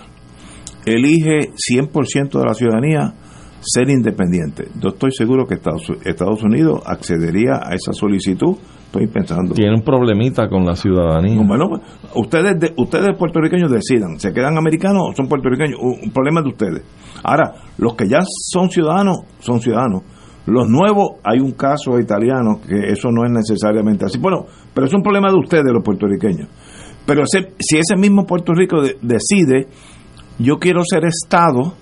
elige 100% de la ciudadanía ser independiente. Yo estoy seguro que Estados, Estados Unidos accedería a esa solicitud. Estoy pensando. Tiene un problemita con la ciudadanía. Bueno, ustedes de- ustedes puertorriqueños decidan, ¿se quedan americanos o son puertorriqueños? Un, problema de ustedes. Ahora, los que ya son ciudadanos, son ciudadanos. Los nuevos, hay un caso italiano que eso no es necesariamente así. Bueno, pero es un problema de ustedes, los puertorriqueños. Pero ese- si ese mismo Puerto Rico de- decide, yo quiero ser Estado,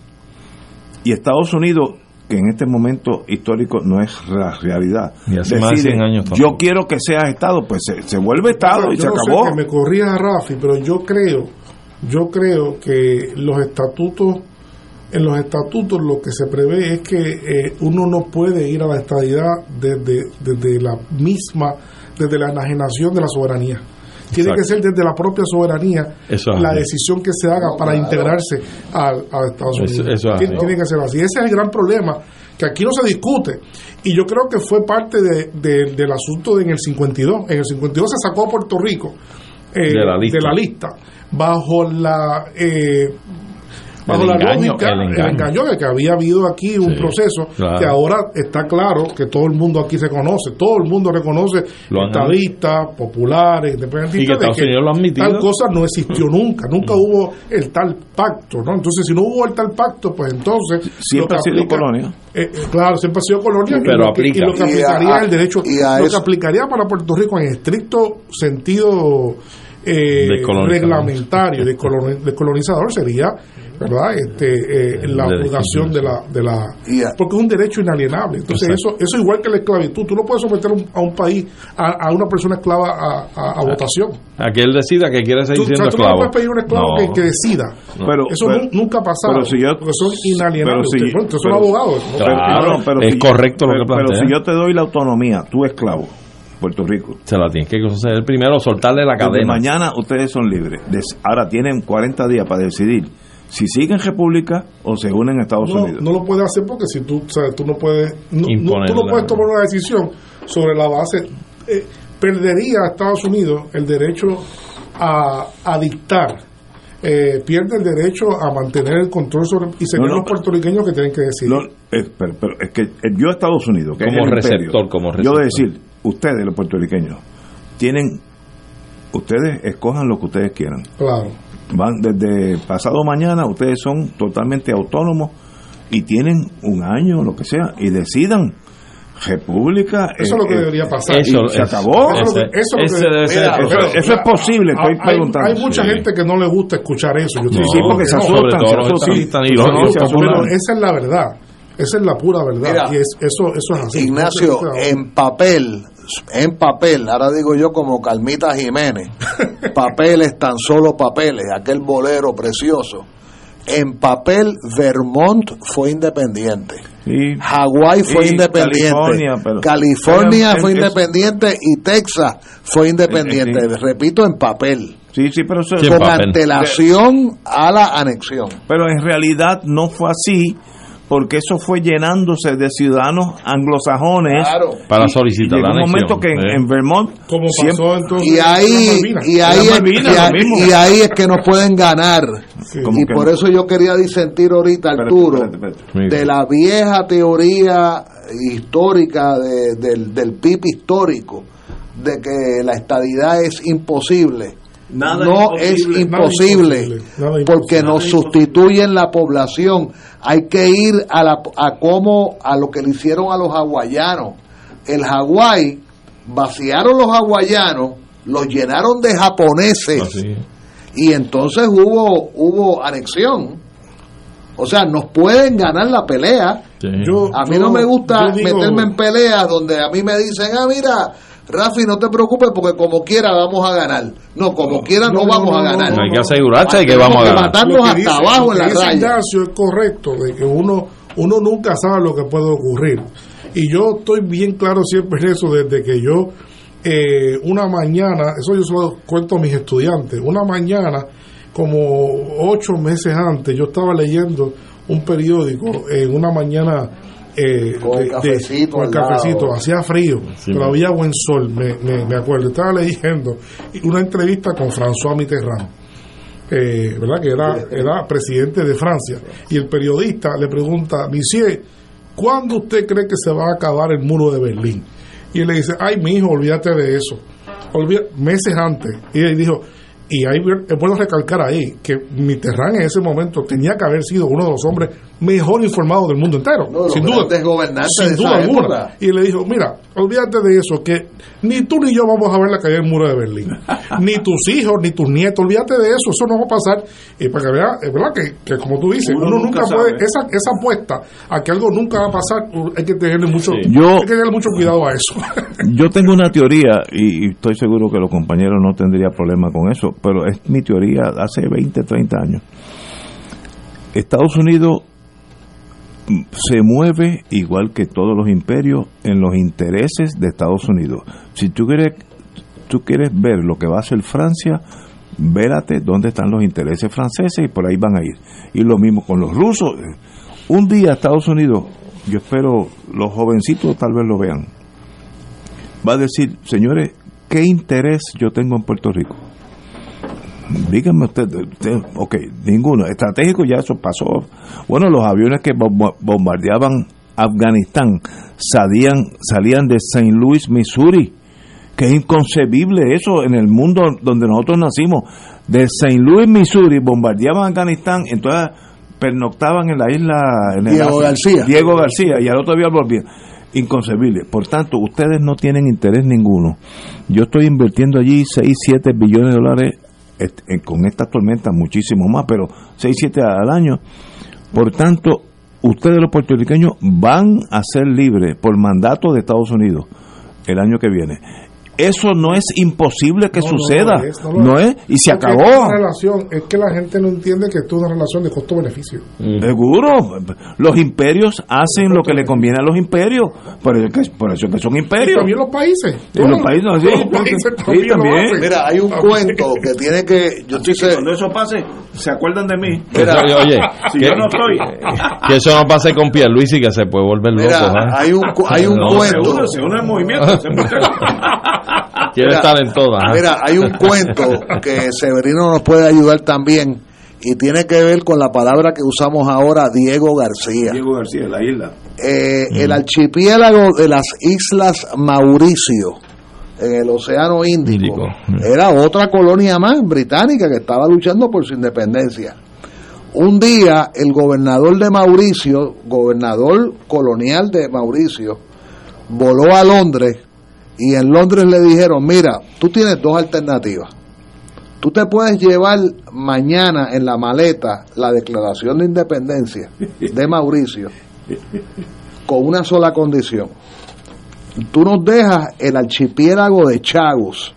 y Estados Unidos, que en este momento histórico no es la realidad, Y hace más de 100 años tampoco. yo quiero que sea Estado, pues se, se vuelve Estado y Yo se no sé acabó. que me corrija Rafi, pero yo creo, yo creo que los estatutos, en los estatutos lo que se prevé es que eh, uno no puede ir a la estadidad desde, desde la misma, desde la enajenación de la soberanía. Tiene Exacto. que ser desde la propia soberanía la decisión que se haga para integrarse a, Estados Unidos. tiene, tiene que ser así. Ese es el gran problema, que aquí no se discute. Y yo creo que fue parte de- de- del asunto de en el 52. En el 52 se sacó a Puerto Rico eh, De la lista. de la lista, bajo la... eh, bajo El la engaño, lógica, el engaño. el engaño de que había habido aquí un Sí, proceso claro. que ahora está claro que todo el mundo aquí se conoce, todo el mundo reconoce Lo han- estadistas, populares, independentistas, Y que de Unidos lo admitido. tal cosa no existió [laughs] nunca, nunca hubo el tal pacto, ¿no? Entonces, si no hubo el tal pacto, pues entonces... Siempre ha que sido colonia. eh, eh, claro, siempre ha sido colonia. Pero y lo que, aplica. y lo que Y a- aplicaría el derecho, y a lo que aplicaría para Puerto Rico en estricto sentido eh, reglamentario, descoloni- [laughs] descolonizador, sería ¿verdad? Este, eh, la obligación de la, de la porque es un derecho inalienable entonces eso eso igual que la esclavitud tú no puedes someter a un, a un país a, a una persona esclava a, a- a votación A que él decida que quiere seguir tú, o sea, siendo tú no esclavo. puedes pedir a un esclavo No. que, que decida Pero, eso pero- nu- nunca ha pasado pero si yo- porque son inalienables pero si- bueno, son pero- abogados ¿no? Claro, es si- correcto lo pero- que plantea. Pero si yo te doy la autonomía, tú esclavo, Puerto Rico. Se la tienes que conceder primero, soltarle la Desde cadena. mañana ustedes son libres. Ahora tienen 40 días para decidir si siguen república o se unen a Estados no, Unidos. no lo puedes hacer porque si tú, o sea, tú no puedes, no- no- tú puedes tomar una decisión sobre la base. eh, perdería a Estados Unidos el derecho a, a dictar. eh, pierde el derecho a mantener el control sobre y serían No, no, los puertorriqueños que tienen que decidir. No, eh, pero, pero es que yo Estados Unidos, que Como es el receptor, imperio, como yo receptor. de decir, ustedes los puertorriqueños tienen, ustedes escojan lo que ustedes quieran. Claro. Van desde pasado mañana, ustedes son totalmente autónomos y tienen un año, lo que sea, y decidan. República. Eso es lo que debería pasar. Eso se es- acabó. Eso es posible, estoy hay, preguntando. hay mucha Sí. gente que no le gusta escuchar eso. Yo estoy Sí, porque que se no. asustan, no. Pero esa es la verdad. Esa es la pura verdad. Mira, y es, eso, eso es así. Ignacio, en papel, en papel, ahora digo yo como Calmita Jiménez, [laughs] papeles, tan solo papeles, aquel bolero precioso. En papel, Vermont fue independiente. Sí. Hawái fue independiente. California, pero- California Pero, fue es- independiente y Texas fue independiente. Repito, en papel. Sí, sí, pero eso Sí, en con papel. antelación a la anexión. Pero en realidad no fue así porque eso fue llenándose de ciudadanos anglosajones para solicitar la la un momento que en, Vermont Como siempre- pasó entonces y ahí y ahí, Malvinas, y, ahí- y es que nos pueden ganar. ¿Cómo y por no? eso yo quería disentir ahorita Arturo espérate, espérate. de la vieja teoría histórica de- del, del PIB histórico de que la estadidad es imposible Nada no imposible, es nada imposible, nada porque imposible. nos sustituyen la población. Hay que ir a, la, a cómo a lo que le hicieron a los hawaianos. El Hawái vaciaron los hawaianos los llenaron de japoneses. Así. y entonces hubo hubo anexión o sea nos pueden ganar la pelea Sí. Yo- a mí yo- no me gusta digo- meterme en peleas donde a mí me dicen ah mira Rafi no te preocupes porque como quiera vamos a ganar no como quiera no, no, vamos no, a no, ganar no, Hay que asegurarse de que vamos a ganar. matarnos que hasta dice- abajo en la dice raya Ignacio es correcto, de que uno, uno nunca sabe lo que puede ocurrir. Y yo estoy bien claro siempre en eso, desde que yo, eh, una mañana, eso yo se lo cuento a mis estudiantes, una mañana, como ocho meses antes, yo estaba leyendo un periódico en una mañana. eh, Con el cafecito con el cafecito, hacía frío, Sí, pero había buen sol, me, me, me acuerdo. Estaba leyendo una entrevista con François Mitterrand eh, ¿verdad? que era, era presidente de Francia. Y el periodista le pregunta, Monsieur, ¿cuándo usted cree que se va a acabar el muro de Berlín? Y él le dice, ay, mi hijo, olvídate de eso. Meses antes. Y él dijo, y ahí es bueno recalcar ahí que Mitterrand en ese momento tenía que haber sido uno de los hombres mejor informados del mundo entero. No, sin duda. Sin de duda esa alguna. época. Y le dijo, mira, olvídate de eso, que ni tú ni yo vamos a ver la caída del muro de Berlín. [laughs] ni tus hijos, ni tus nietos, olvídate de eso, eso no va a pasar. Y para que vea, es verdad que, que como tú dices, Uno uno, nunca nunca, puede, esa, esa apuesta a que algo nunca va a pasar, hay que tenerle mucho, Yo- hay que tenerle mucho cuidado a eso. [laughs] Yo tengo una [laughs] teoría y, y estoy seguro que los compañeros no tendrían problema con eso, pero es mi teoría hace 20, 30 años. Estados Unidos se mueve igual que todos los imperios en los intereses de Estados Unidos. Si tú quieres, tú quieres ver lo que va a hacer Francia, vérate dónde están los intereses franceses y por ahí van a ir. Y lo mismo con los rusos. Un día Estados Unidos, yo espero los jovencitos tal vez lo vean, va a decir, señores, ¿qué interés yo tengo en Puerto Rico? Díganme usted, usted, ok, ninguno. Estratégico ya eso pasó. Bueno, los aviones que bomba- bombardeaban Afganistán salían, salían de St. Louis, Missouri. Que es inconcebible eso en el mundo donde nosotros nacimos. De St. Louis, Missouri, bombardeaban Afganistán, entonces pernoctaban en la isla. En Diego. García. Diego García, y al otro día volvían. Inconcebible. Por tanto, ustedes no tienen interés ninguno. Yo estoy invirtiendo allí 6, 7 billones de dólares con esta tormenta, muchísimo más, pero 6, 7 al año. Por tanto, ustedes los puertorriqueños van a ser libres por mandato de Estados Unidos el año que viene. Eso no es imposible que No, no suceda. es, no es. Y se Porque acabó. Es, una relación, es que la gente no entiende que esto es una relación de costo-beneficio. Seguro, los imperios hacen lo que le conviene a los imperios, por eso que, por eso que son Y imperios. también los países. Y los países, no, [laughs] sí, todos los países sí, también mira hay un cuento que tiene que yo estoy Cuando eso pase, se acuerdan de mí. Mira, Eso, oye, [laughs] Si que, yo no estoy. que eso no pase con Pierluisi que se puede volver loco. Mira, ¿eh? hay un hay un No, Se cuento une, se une el movimiento. se [laughs] Quiere Mira, estar en todas. Mira, hay un cuento [laughs] que Severino nos puede ayudar también y tiene que ver con la palabra que usamos ahora, Diego García. Diego García, la isla. Eh, El archipiélago de las Islas Mauricio, en el Océano Índico, Índico. era otra colonia más británica que estaba luchando por su independencia. Un día el gobernador de Mauricio, gobernador colonial de Mauricio, voló a Londres y en Londres le dijeron, mira, tú tienes dos alternativas. Tú te puedes llevar mañana en la maleta la declaración de independencia de Mauricio con una sola condición. Tú nos dejas el archipiélago de Chagos,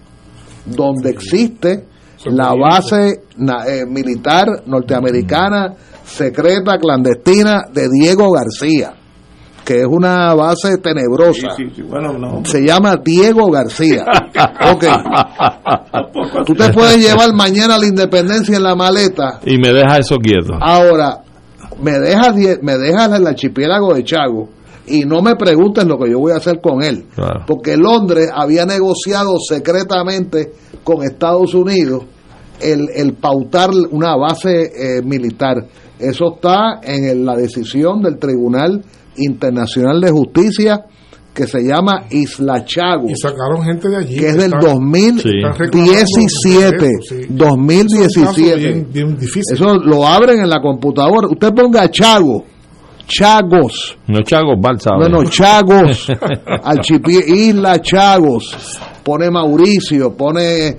donde existe la base eh, militar norteamericana secreta clandestina de Diego García, que es una base tenebrosa. Sí, sí, bueno, no. Se llama Diego García. [laughs] Ok. Tú te puedes llevar mañana la independencia en la maleta. Y me deja eso quieto. Ahora, me dejas, me dejas el archipiélago de Chago y no me preguntes lo que yo voy a hacer con él. Claro. Porque Londres había negociado secretamente con Estados Unidos el, el pautar una base eh, militar. Eso está en el- la decisión del Tribunal Internacional de Justicia que se llama Isla Chago Y sacaron gente de allí. que es del Están- 2017 Están reclamando derechos, sí. 2017 Es un caso bien- bien difícil. eso lo abren en la computadora usted ponga Chago Chagos No Chagos Balsa. no no Chagos [laughs] Archipie- Isla Chagos pone Mauricio pone eh,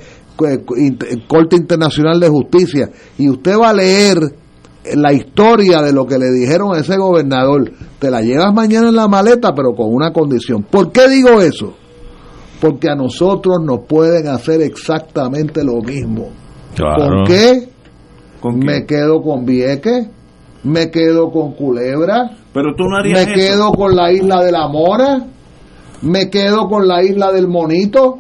int- Corte Internacional de Justicia y usted va a leer la historia de lo que le dijeron a ese gobernador te la llevas mañana en la maleta pero con una condición ¿por qué digo eso? porque a nosotros nos pueden hacer exactamente lo mismo Claro. ¿Con qué? me quedo con Vieques, me quedo con Culebra, Pero tú no harías me eso. quedo con la isla de la Mora, me quedo con la isla del Monito.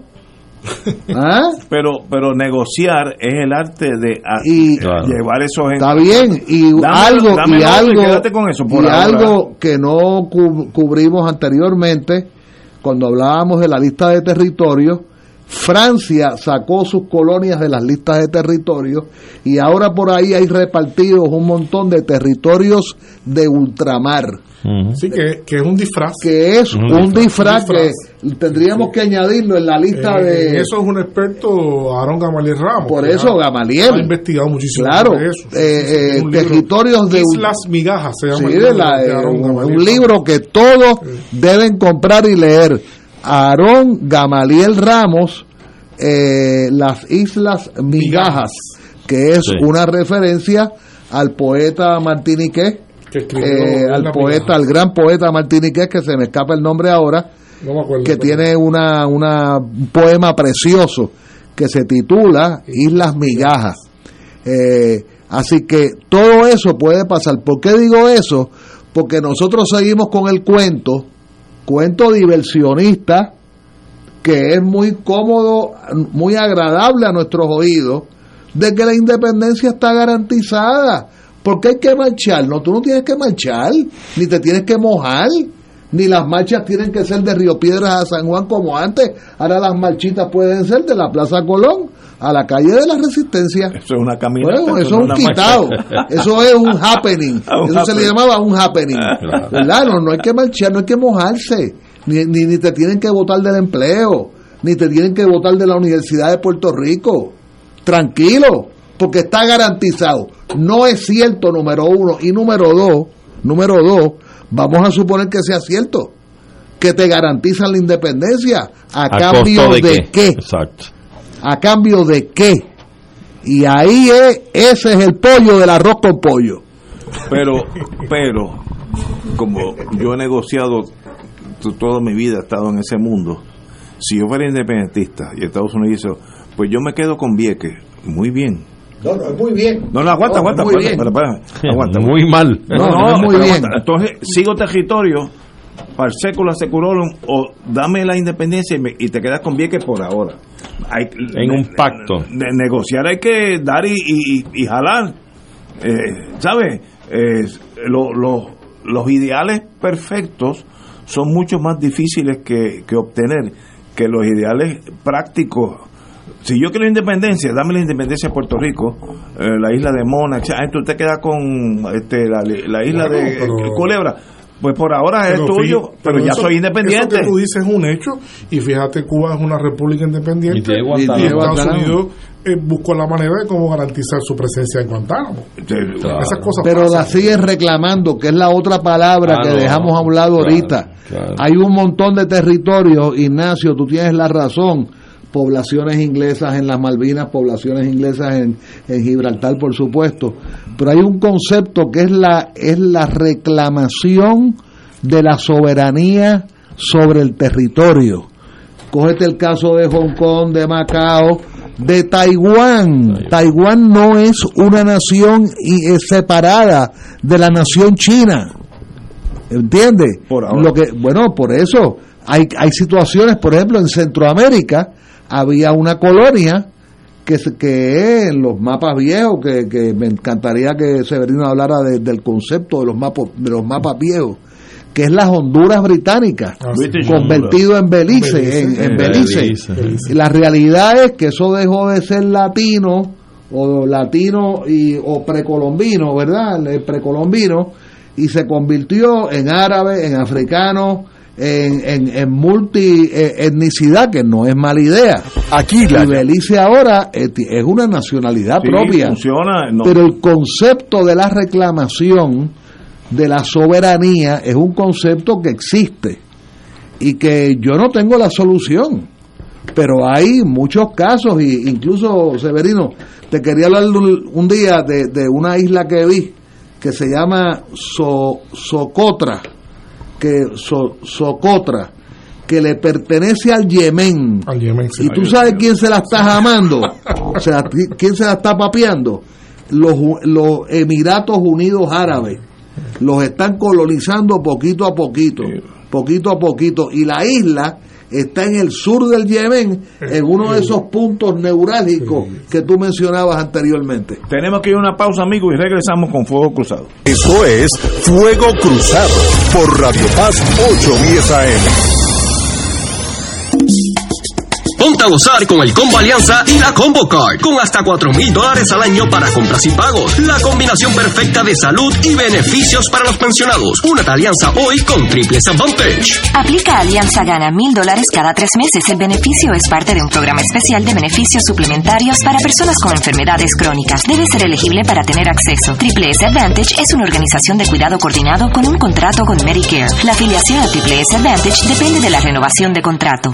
[laughs] ¿Ah? Pero, pero negociar es el arte de a- Y- llevar esos Está bien, y algo, y algo, quédate con eso por y ahora. algo que no cu- cubrimos anteriormente, cuando hablábamos de la lista de territorios, Francia sacó sus colonias de las listas de territorios y ahora por ahí hay repartidos un montón de territorios de ultramar. Sí, que, que es un disfraz. Que es Un un disfraz. disfraz que tendríamos que añadirlo en la lista Eh, de... eso es un experto Aaron Gamaliel Ramos. Por eso, ha- Gamaliel. Ha investigado muchísimo Claro, sobre eso. eh, eh, territorios de Islas Migajas se llama. Sí, el de la- de Aarón un, Gamaliel un libro que todos deben comprar y leer. Aarón Gamaliel Ramos, eh, Las Islas Migajas, que es Sí. una referencia al poeta martiniqués, Que escribió eh, al poeta, Migajas. al gran poeta martiniqués, que se me escapa el nombre ahora, No me acuerdo. que pero- tiene una, una, un poema precioso que se titula Islas Migajas. Eh, así que todo eso puede pasar. ¿Por qué digo eso? Porque nosotros seguimos con el cuento, cuento diversionista, que es muy cómodo, muy agradable a nuestros oídos, de que la independencia está garantizada. Porque hay que marchar, no, tú no tienes que marchar, ni te tienes que mojar, ni las marchas tienen que ser de Río Piedras a San Juan como antes. Ahora las marchitas pueden ser de la Plaza Colón a la calle de la Resistencia. Eso es una caminata. Bueno, eso es un quitado, marcha. [laughs] eso es un happening, Ah, [laughs] un eso se le llamaba un happening, ¿verdad? No, no hay que marchar, no hay que mojarse, ni, ni, ni te tienen que votar del empleo, ni te tienen que votar de la Universidad de Puerto Rico, tranquilo, porque está garantizado. No es cierto, número uno, y número dos, número dos, vamos a suponer que sea cierto, que te garantizan la independencia, ¿a, ¿A cambio de, de qué? Exacto. ¿A cambio de qué? Y ahí es, ese es el pollo del arroz con pollo. Pero, pero, como yo he negociado toda mi vida, he estado en ese mundo, si yo fuera independentista y Estados Unidos dice, pues yo me quedo con Vieques, muy bien. No, no, es muy bien. No, no, aguanta, No, aguanta, muy aguanta, bien. espera, espera, aguanta. Muy mal. No, No, muy bien. aguanta. Entonces, sigo territorio, par secula seculorum, o dame la independencia y, me- y te quedas con Vieques por ahora. Hay, En un pacto. de negociar hay que dar y, y- y jalar. Eh, ¿Sabes? Eh, lo- lo- los ideales perfectos son mucho más difíciles que, que obtener que los ideales prácticos. Si yo quiero independencia, dame la independencia de Puerto Rico, eh, la isla de Mona. Ah, tú te quedas con este, la, la isla Bueno, de pero- Culebra. Pues por ahora es Pero tuyo, fí- pero ya eso- soy independiente. Eso que tú dices es un hecho. Y fíjate, Cuba es una república independiente. Y. Estados. Unidos eh, buscó la manera de cómo garantizar su presencia en Guantánamo. Claro. Esas cosas Pero pasan. la siguen reclamando, que es la otra palabra Ah, que no. dejamos a un lado Claro, ahorita. claro. Hay un montón de territorios, Ignacio, tú tienes la razón. Poblaciones inglesas en las Malvinas, poblaciones inglesas en, en Gibraltar, por supuesto. Pero hay un concepto que es la, es la reclamación de la soberanía sobre el territorio. Cógete el caso de Hong Kong, de Macao, de Taiwán. Taiwán no es una nación y- eh, separada de la nación china. ¿Entiendes? Por ahora. Lo que, bueno, por eso hay, hay situaciones, por ejemplo, en Centroamérica había una colonia que, que los mapas viejos, que, que me encantaría que Severino hablara del concepto de los mapas, de los mapas viejos, que es las Honduras británicas, ah, convertido en Belice, en, Belice. La realidad es que eso dejó de ser latino o latino y o precolombino, ¿verdad? El precolombino y se convirtió en árabe, en africano, en, en, en multietnicidad, que no es mala idea. Aquí la y Belice ahora es, una nacionalidad propia. Funciona, Pero el concepto de la reclamación de la soberanía es un concepto que existe y que yo no tengo la solución. Pero hay muchos casos, y incluso Severino, te quería hablar un día de, de una isla que vi que se llama Socotra, que Socotra, que le pertenece al Yemen. y tú sabes quién se la está jamando, o sea, quién se la está papeando. Los, los Emiratos Unidos Árabes. Los están colonizando poquito a poquito, poquito a poquito, y la isla está en el sur del Yemen, en uno de esos puntos neurálgicos que tú mencionabas anteriormente. Tenemos que ir a una pausa, amigos, y regresamos con Fuego Cruzado. Eso es Fuego Cruzado por Radio Paz 810 AM. A gozar con el Combo Alianza y la Combo Card, con hasta 4 mil dólares al año para compras y pagos. La combinación perfecta de salud y beneficios para los pensionados. Únete a Alianza hoy con Triple Advantage. Aplica Alianza Gana mil dólares cada tres meses. El beneficio es parte de un programa especial de beneficios suplementarios para personas con enfermedades crónicas. Debe ser elegible para tener acceso. Triple S Advantage es una organización de cuidado coordinado con un contrato con Medicare. La afiliación a Triple S Advantage depende de la renovación de contrato.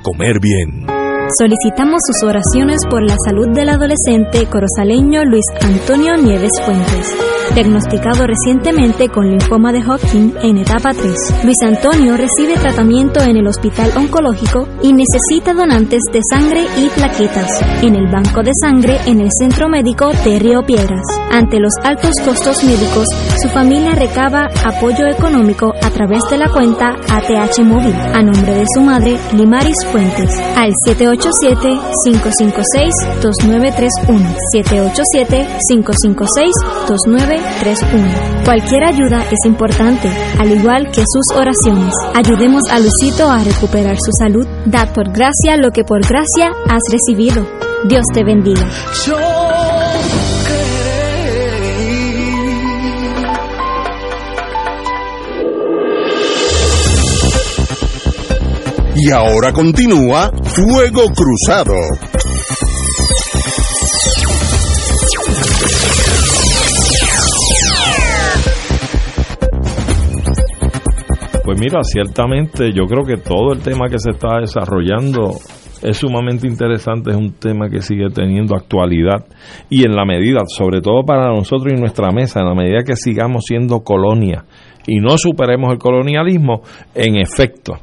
comer bien. Solicitamos sus oraciones por la salud del adolescente corozaleño Luis Antonio Nieves Fuentes diagnosticado recientemente con linfoma de Hodgkin en etapa 3. Luis Antonio recibe tratamiento en el hospital oncológico y necesita donantes de sangre y plaquetas en el banco de sangre en el centro médico de Río Piedras. Ante los altos costos médicos, su familia recaba apoyo económico a través de la cuenta ATH Móvil a nombre de su madre Limaris Fuentes al 787-556-2931. 787-556-2931. 31. Cualquier ayuda es importante, al igual que sus oraciones. Ayudemos a Lucito a recuperar su salud. Da por gracia lo que por gracia has recibido. Dios te bendiga. Y ahora continúa Fuego Cruzado. Pues mira, ciertamente yo creo que todo el tema que se está desarrollando es sumamente interesante, es un tema que sigue teniendo actualidad y en la medida, sobre todo para nosotros y nuestra mesa, en la medida que sigamos siendo colonia y no superemos el colonialismo, en efecto,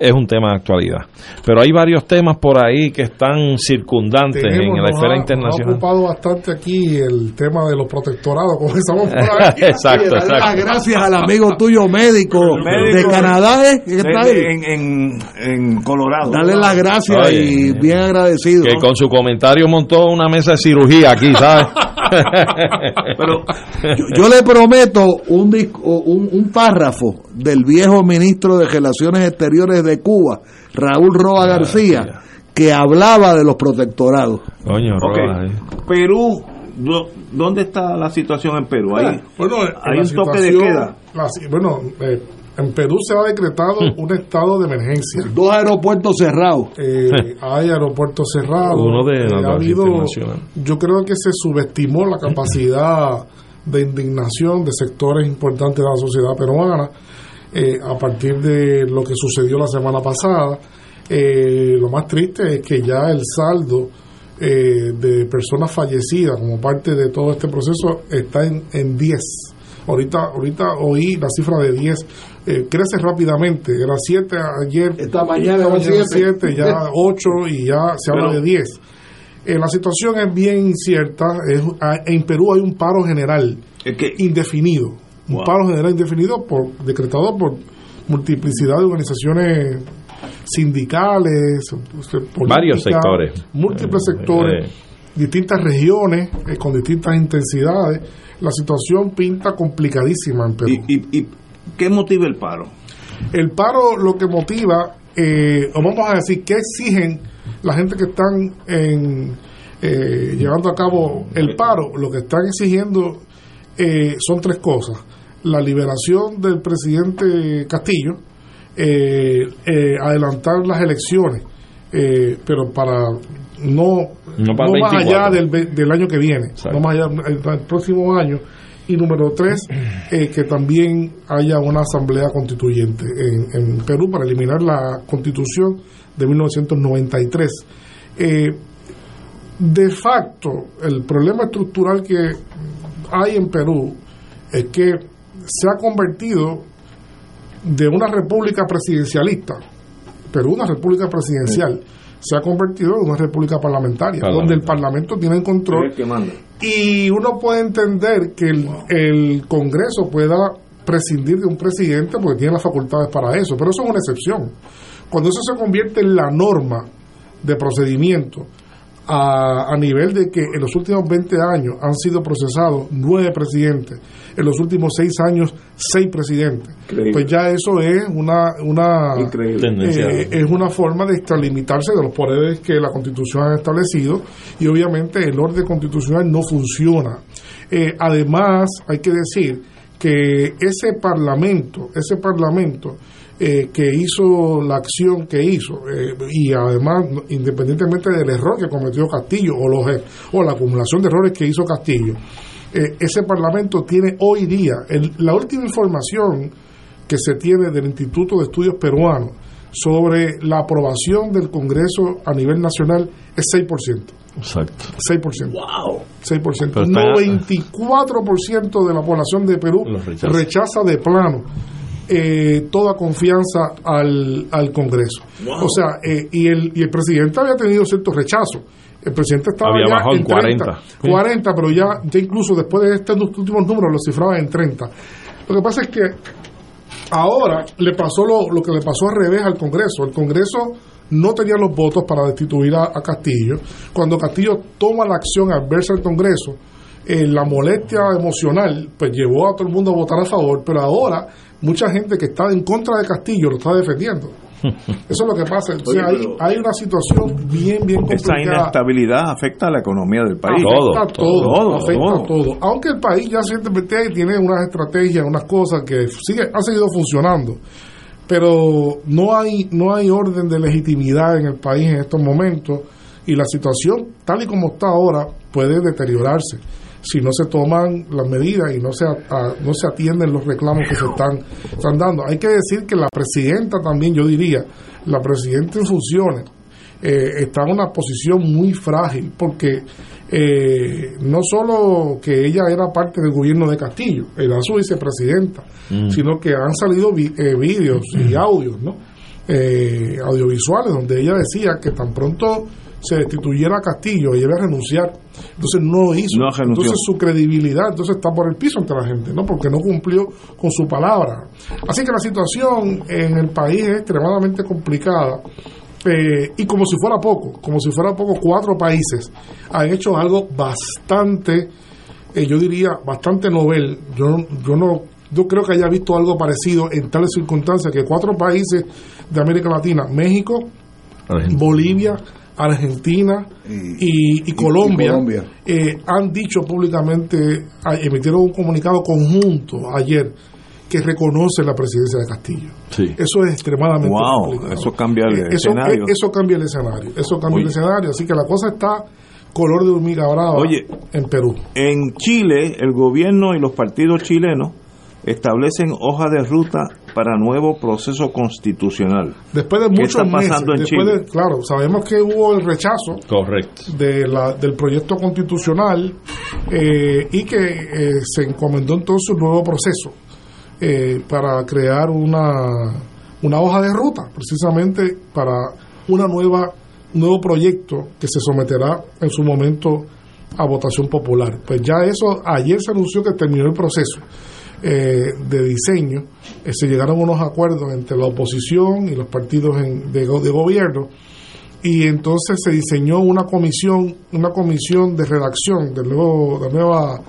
es un tema de actualidad. Pero hay varios temas por ahí que están circundantes en la esfera internacional. ha ocupado bastante aquí el tema de los protectorados. Comenzamos por ahí. [laughs] exacto, exacto. Gracias al amigo tuyo médico, de Canadá, ¿eh? está En, en, Colorado. Dale las gracias y bien agradecido. Que con su comentario montó una mesa de cirugía aquí, ¿sabes? [laughs] Pero yo, le prometo un, un, un párrafo del viejo ministro de Relaciones Exteriores de Cuba, Raúl Roa García, que hablaba de los protectorados. Coño, eh. Perú, ¿dónde está la situación en Perú? ¿Hay, bueno, hay un toque de queda? bueno, eh, en Perú se ha decretado un estado de emergencia. Dos aeropuertos cerrados. Eh, hay aeropuertos cerrados. Uno de ha habido, Yo creo que se subestimó la capacidad de indignación de sectores importantes de la sociedad peruana eh, a partir de lo que sucedió la semana pasada. Eh, lo más triste es que ya el saldo eh, de personas fallecidas como parte de todo este proceso está en, en 10. Ahorita, ahorita oí la cifra de 10. Eh, crece rápidamente. Era 7 ayer. Esta mañana era mañana siete. 7, ya [laughs] 8 y ya se habla Pero- de 10. Eh, la situación es bien incierta. Es- ah, en Perú hay un paro general indefinido. Un Wow. paro general indefinido por, decretado por multiplicidad de organizaciones sindicales, políticas, Varios sectores. múltiples Eh, sectores, eh. distintas regiones eh, con distintas intensidades. La situación pinta complicadísima en Perú. ¿Y, qué motiva el paro? El paro lo que motiva, eh, o vamos a decir, ¿qué exigen la gente que están en, eh, llevando a cabo el paro? Lo que están exigiendo eh, son tres cosas. La liberación del presidente Castillo, eh, eh, adelantar las elecciones, eh, pero para no, No para más 24. allá del, del año que viene, no más allá el, el próximo año. Y número tres, [clears throat] eh, que también haya una asamblea constituyente en, en Perú para eliminar la constitución de 1993. Eh, de facto, el problema estructural que hay en Perú es que se ha convertido de una república presidencialista, Perú una república presidencial, se ha convertido en una república parlamentaria, donde el Parlamento tiene el control que manda. y uno puede entender que el, el Congreso pueda prescindir de un presidente porque tiene las facultades para eso, pero eso es una excepción. Cuando eso se convierte en la norma de procedimiento a, a nivel de que en los últimos 20 años han sido procesados nueve presidentes, en los últimos seis años seis presidentes, Increíble. pues ya eso es una, una eh, es una forma de extralimitarse de los poderes que la Constitución ha establecido y obviamente el orden constitucional no funciona. Eh, además, hay que decir que ese Parlamento, ese Parlamento eh, que hizo la acción que hizo eh, y además independientemente del error que cometió Castillo o los o la acumulación de errores que hizo Castillo eh, ese Parlamento tiene hoy día el- la última información que se tiene del Instituto de Estudios Peruanos sobre la aprobación del Congreso a nivel nacional es 6%. Exacto. 6%. ¡Wow! 6%. Pero está- 94% de la población de Perú rechaza de plano eh, toda confianza al, al Congreso. Wow. O sea, eh, y, el, y el presidente había tenido cierto rechazo. El presidente estaba Había ya bajado en 30, 40. 40, pero ya, ya incluso después de estos últimos números lo cifraba en 30. Lo que pasa es que ahora le pasó lo, lo que le pasó al revés al Congreso. El Congreso no tenía los votos para destituir a, a Castillo. Cuando Castillo toma la acción adversa al Congreso, eh, la molestia emocional pues llevó a todo el mundo a votar a favor, pero ahora mucha gente que está en contra de Castillo lo está defendiendo. [laughs] Eso es lo que pasa. Entonces, Oye, hay, hay una situación bien, bien Esa complicada. inestabilidad afecta a la economía del país. Afecta a todo, todo, afecta todo. todo. Aunque el país ya ciertamente tiene unas estrategias, unas cosas que sigue, han seguido funcionando, pero no hay, no hay orden de legitimidad en el país en estos momentos y la situación tal y como está ahora puede deteriorarse si no se toman las medidas y no se, a- no se atienden los reclamos que se están, están dando. Hay que decir que la presidenta también, yo diría, la presidenta en funciones, eh, está en una posición muy frágil porque eh, no solo que ella era parte del gobierno de Castillo, era su vicepresidenta, Mm. sino que han salido vi- eh, vídeos y audios, ¿no? Eh, audiovisuales donde ella decía que tan pronto se destituyera a Castillo, ella iba a renunciar. Entonces no hizo. No entonces su credibilidad entonces está por el piso ante la gente, ¿no? Porque no cumplió con su palabra. Así que la situación en el país es extremadamente complicada. Eh, y como si fuera poco, como si fuera poco, cuatro países han hecho algo bastante, eh, yo diría, bastante novel. Yo, yo no yo creo que haya visto algo parecido en tales circunstancias que cuatro países de América Latina, México, Bolivia, Argentina y, y Colombia, Colombia. eh, han dicho públicamente, a- emitieron un comunicado conjunto ayer que reconoce la presidencia de Castillo. Sí. Eso es extremadamente Wow, complicado. eso cambia el Eh, eso, escenario. eh, Eso cambia el escenario. Eso cambia Oye. el escenario. Así que la cosa está color de hormiga brava Oye. en Perú. En Chile, el gobierno y los partidos chilenos establecen hoja de ruta para nuevo proceso constitucional. Después de ¿Qué muchos está pasando meses, en después Chile? de- claro, sabemos que hubo el rechazo Correcto. de la, del proyecto constitucional eh, y que eh, se encomendó entonces un nuevo proceso eh, para crear una, una hoja de ruta, precisamente para una nueva un nuevo proyecto que se someterá en su momento a votación popular. Pues ya eso, ayer se anunció que terminó el proceso eh, de diseño, eh, se llegaron unos acuerdos entre la oposición y los partidos de, go- de gobierno y entonces se diseñó una comisión, una comisión de redacción nuevo, de la nueva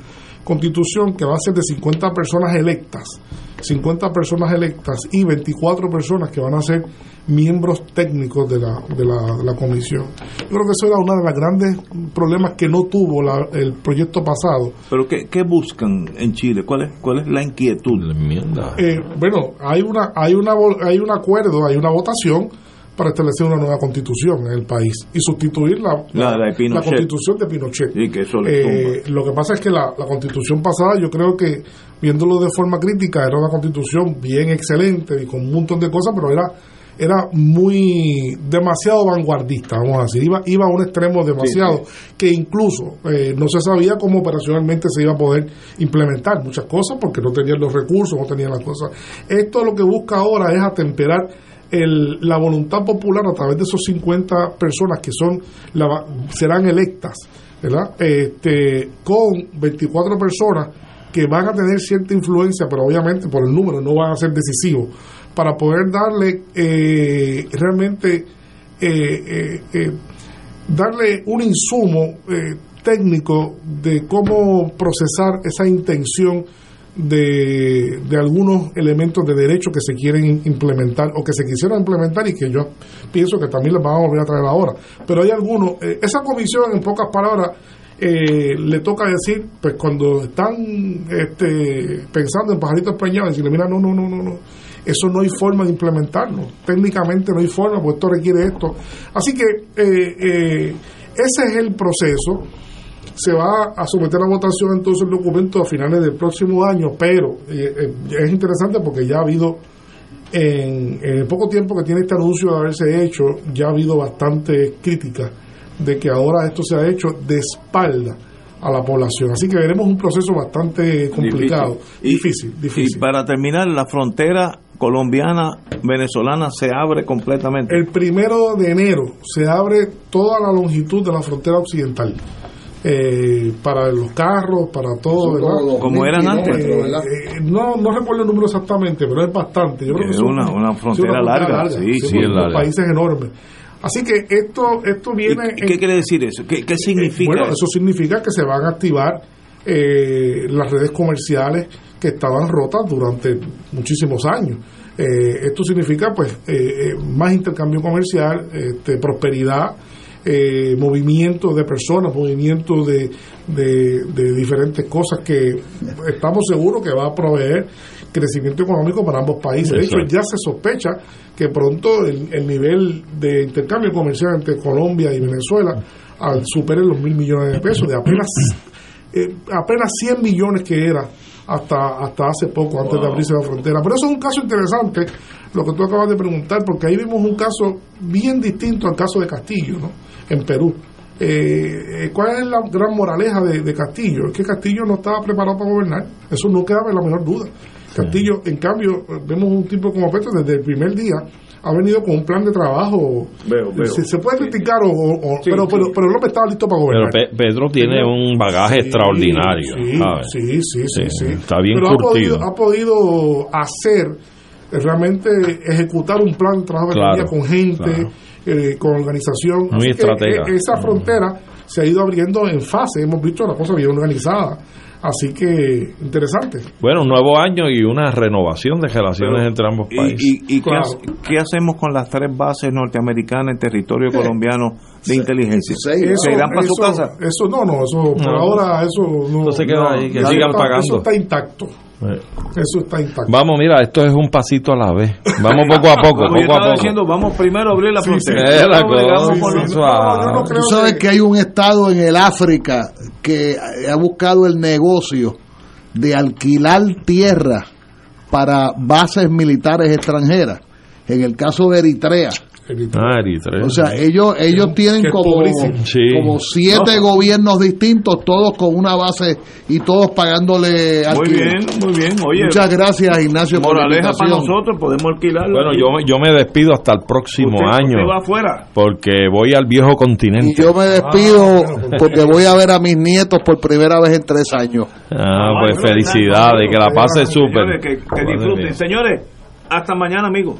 constitución que va a ser de 50 personas electas, 50 personas electas y 24 personas que van a ser miembros técnicos de la, de la, de la comisión. Yo creo que eso era uno de los grandes problemas que no tuvo la- el proyecto pasado. ¿Pero qué, qué buscan en Chile? ¿Cuál es, cuál es la inquietud? La enmienda. Eh, bueno, hay una, hay una, hay un acuerdo, hay una votación para establecer una nueva constitución en el país y sustituir la, La de constitución de Pinochet. Sí, que eso le Eh, lo que pasa es que la, la constitución pasada, yo creo que viéndolo de forma crítica, era una constitución bien excelente y con un montón de cosas, pero era era muy demasiado vanguardista, vamos a decir, iba, iba a un extremo demasiado, que incluso eh, no se sabía cómo operacionalmente se iba a poder implementar muchas cosas porque no tenían los recursos, no tenían las cosas. Esto lo que busca ahora es atemperar el- la voluntad popular a través de esos 50 personas que son la- serán electas, ¿verdad? Este, con 24 personas que van a tener cierta influencia, pero obviamente por el número no van a ser decisivos, para poder darle eh, realmente eh, eh, eh, darle un insumo técnico de cómo procesar esa intención de, de algunos elementos de derecho que se quieren implementar o que se quisieran implementar y que yo pienso que también los vamos a volver a traer ahora. Pero hay algunos, esa comisión en pocas palabras eh, le toca decir, pues cuando están este, pensando en pajaritos preñados, decirle, mira, no, no, no, no, no, eso no hay forma de implementarlo, técnicamente no hay forma, porque esto requiere esto. Así que eh, eh, ese es el proceso. Se va a someter a votación entonces el documento a finales del próximo año, pero eh, es interesante porque ya ha habido, en, en el poco tiempo que tiene este anuncio de haberse hecho, ya ha habido bastante crítica de que ahora esto se ha hecho de espalda a la población. Así que veremos un proceso bastante complicado, difícil, difícil. Y para terminar, la frontera colombiana-venezolana se abre completamente. El primero de enero se abre toda la longitud de la frontera occidental. eh, para los carros, para todo, como eran antes. Eh, eh, no, no recuerdo el número exactamente, pero es bastante. Yo creo que Es son- una- una sí, frontera larga, sí, sí, porque es larga. países enormes. Así que esto esto viene... ¿Y qué quiere decir eso? ¿Qué, qué significa Bueno, eso? eso significa que se van a activar eh, las redes comerciales que estaban rotas durante muchísimos años. Eh, esto significa pues eh, eh, más intercambio comercial, este, prosperidad, eh, movimiento de personas, movimiento de, de, de diferentes cosas que estamos seguros que va a proveer crecimiento económico para ambos países. De hecho, ya se sospecha que pronto el, el nivel de intercambio comercial entre Colombia y Venezuela al supere los mil millones de pesos, de apenas [clears throat] eh, apenas 100 millones que era hasta hasta hace poco, antes de abrirse la frontera. Pero eso es un caso interesante, lo que tú acabas de preguntar, porque ahí vimos un caso bien distinto al caso de Castillo, ¿no? En Perú. Eh, eh, ¿Cuál es la gran moraleja de, de Castillo? Es que Castillo no estaba preparado para gobernar. Eso no queda la menor duda. Castillo, en cambio, vemos un tipo como Petro desde el primer día ha venido con un plan de trabajo. Veo, veo. Se, se puede criticar, o, o- Sí, pero, sí. pero, pero López estaba listo para Pero gobernar. Pe- Pedro tiene un bagaje Sí, extraordinario. Sí, ¿sabes? sí, sí, sí, sí. Está bien Pero ha curtido. podido, ha podido hacer, eh, realmente ejecutar un plan de trabajo Claro, con gente, claro. eh, con organización. Muy estratega. eh, esa frontera se ha ido abriendo en fase. Hemos visto la cosa bien organizada. Así que, interesante. Bueno, un nuevo año y una renovación de relaciones Pero- entre ambos ¿Y, países. y, y qué, Claro. hace- qué hacemos con las tres bases norteamericanas en territorio colombiano de inteligencia? seis, Eso- ¿Se irán para su eso- casa? Eso no, no, eso por No. ahora eso no. Entonces queda no, ahí, que eso sigan está- pagando. Eso está intacto. Eso está intacto. Vamos, mira, esto es un pasito a la vez. Vamos poco a poco, Como yo poco a estaba poco. diciendo, vamos primero a abrir la frontera. sí. La sí. No, no Tú sabes que- que hay un estado en el África que ha buscado el negocio de alquilar tierra para bases militares extranjeras. En el caso de Eritrea. O sea, ellos ellos tienen como. Sí. como siete gobiernos distintos, todos con una base y todos pagándole Muy bien, muy bien. Oye, Muchas gracias, Ignacio, por la moraleja para nosotros, podemos alquilarlo. Bueno, yo, yo me despido hasta el próximo Usted- año. usted va afuera. Porque voy al viejo Y continente. yo me despido porque voy a ver a mis nietos por primera vez en tres años. Ah, pues bueno, felicidades, que la pase súper. Señores, que, que disfruten. Señores, hasta mañana, amigos.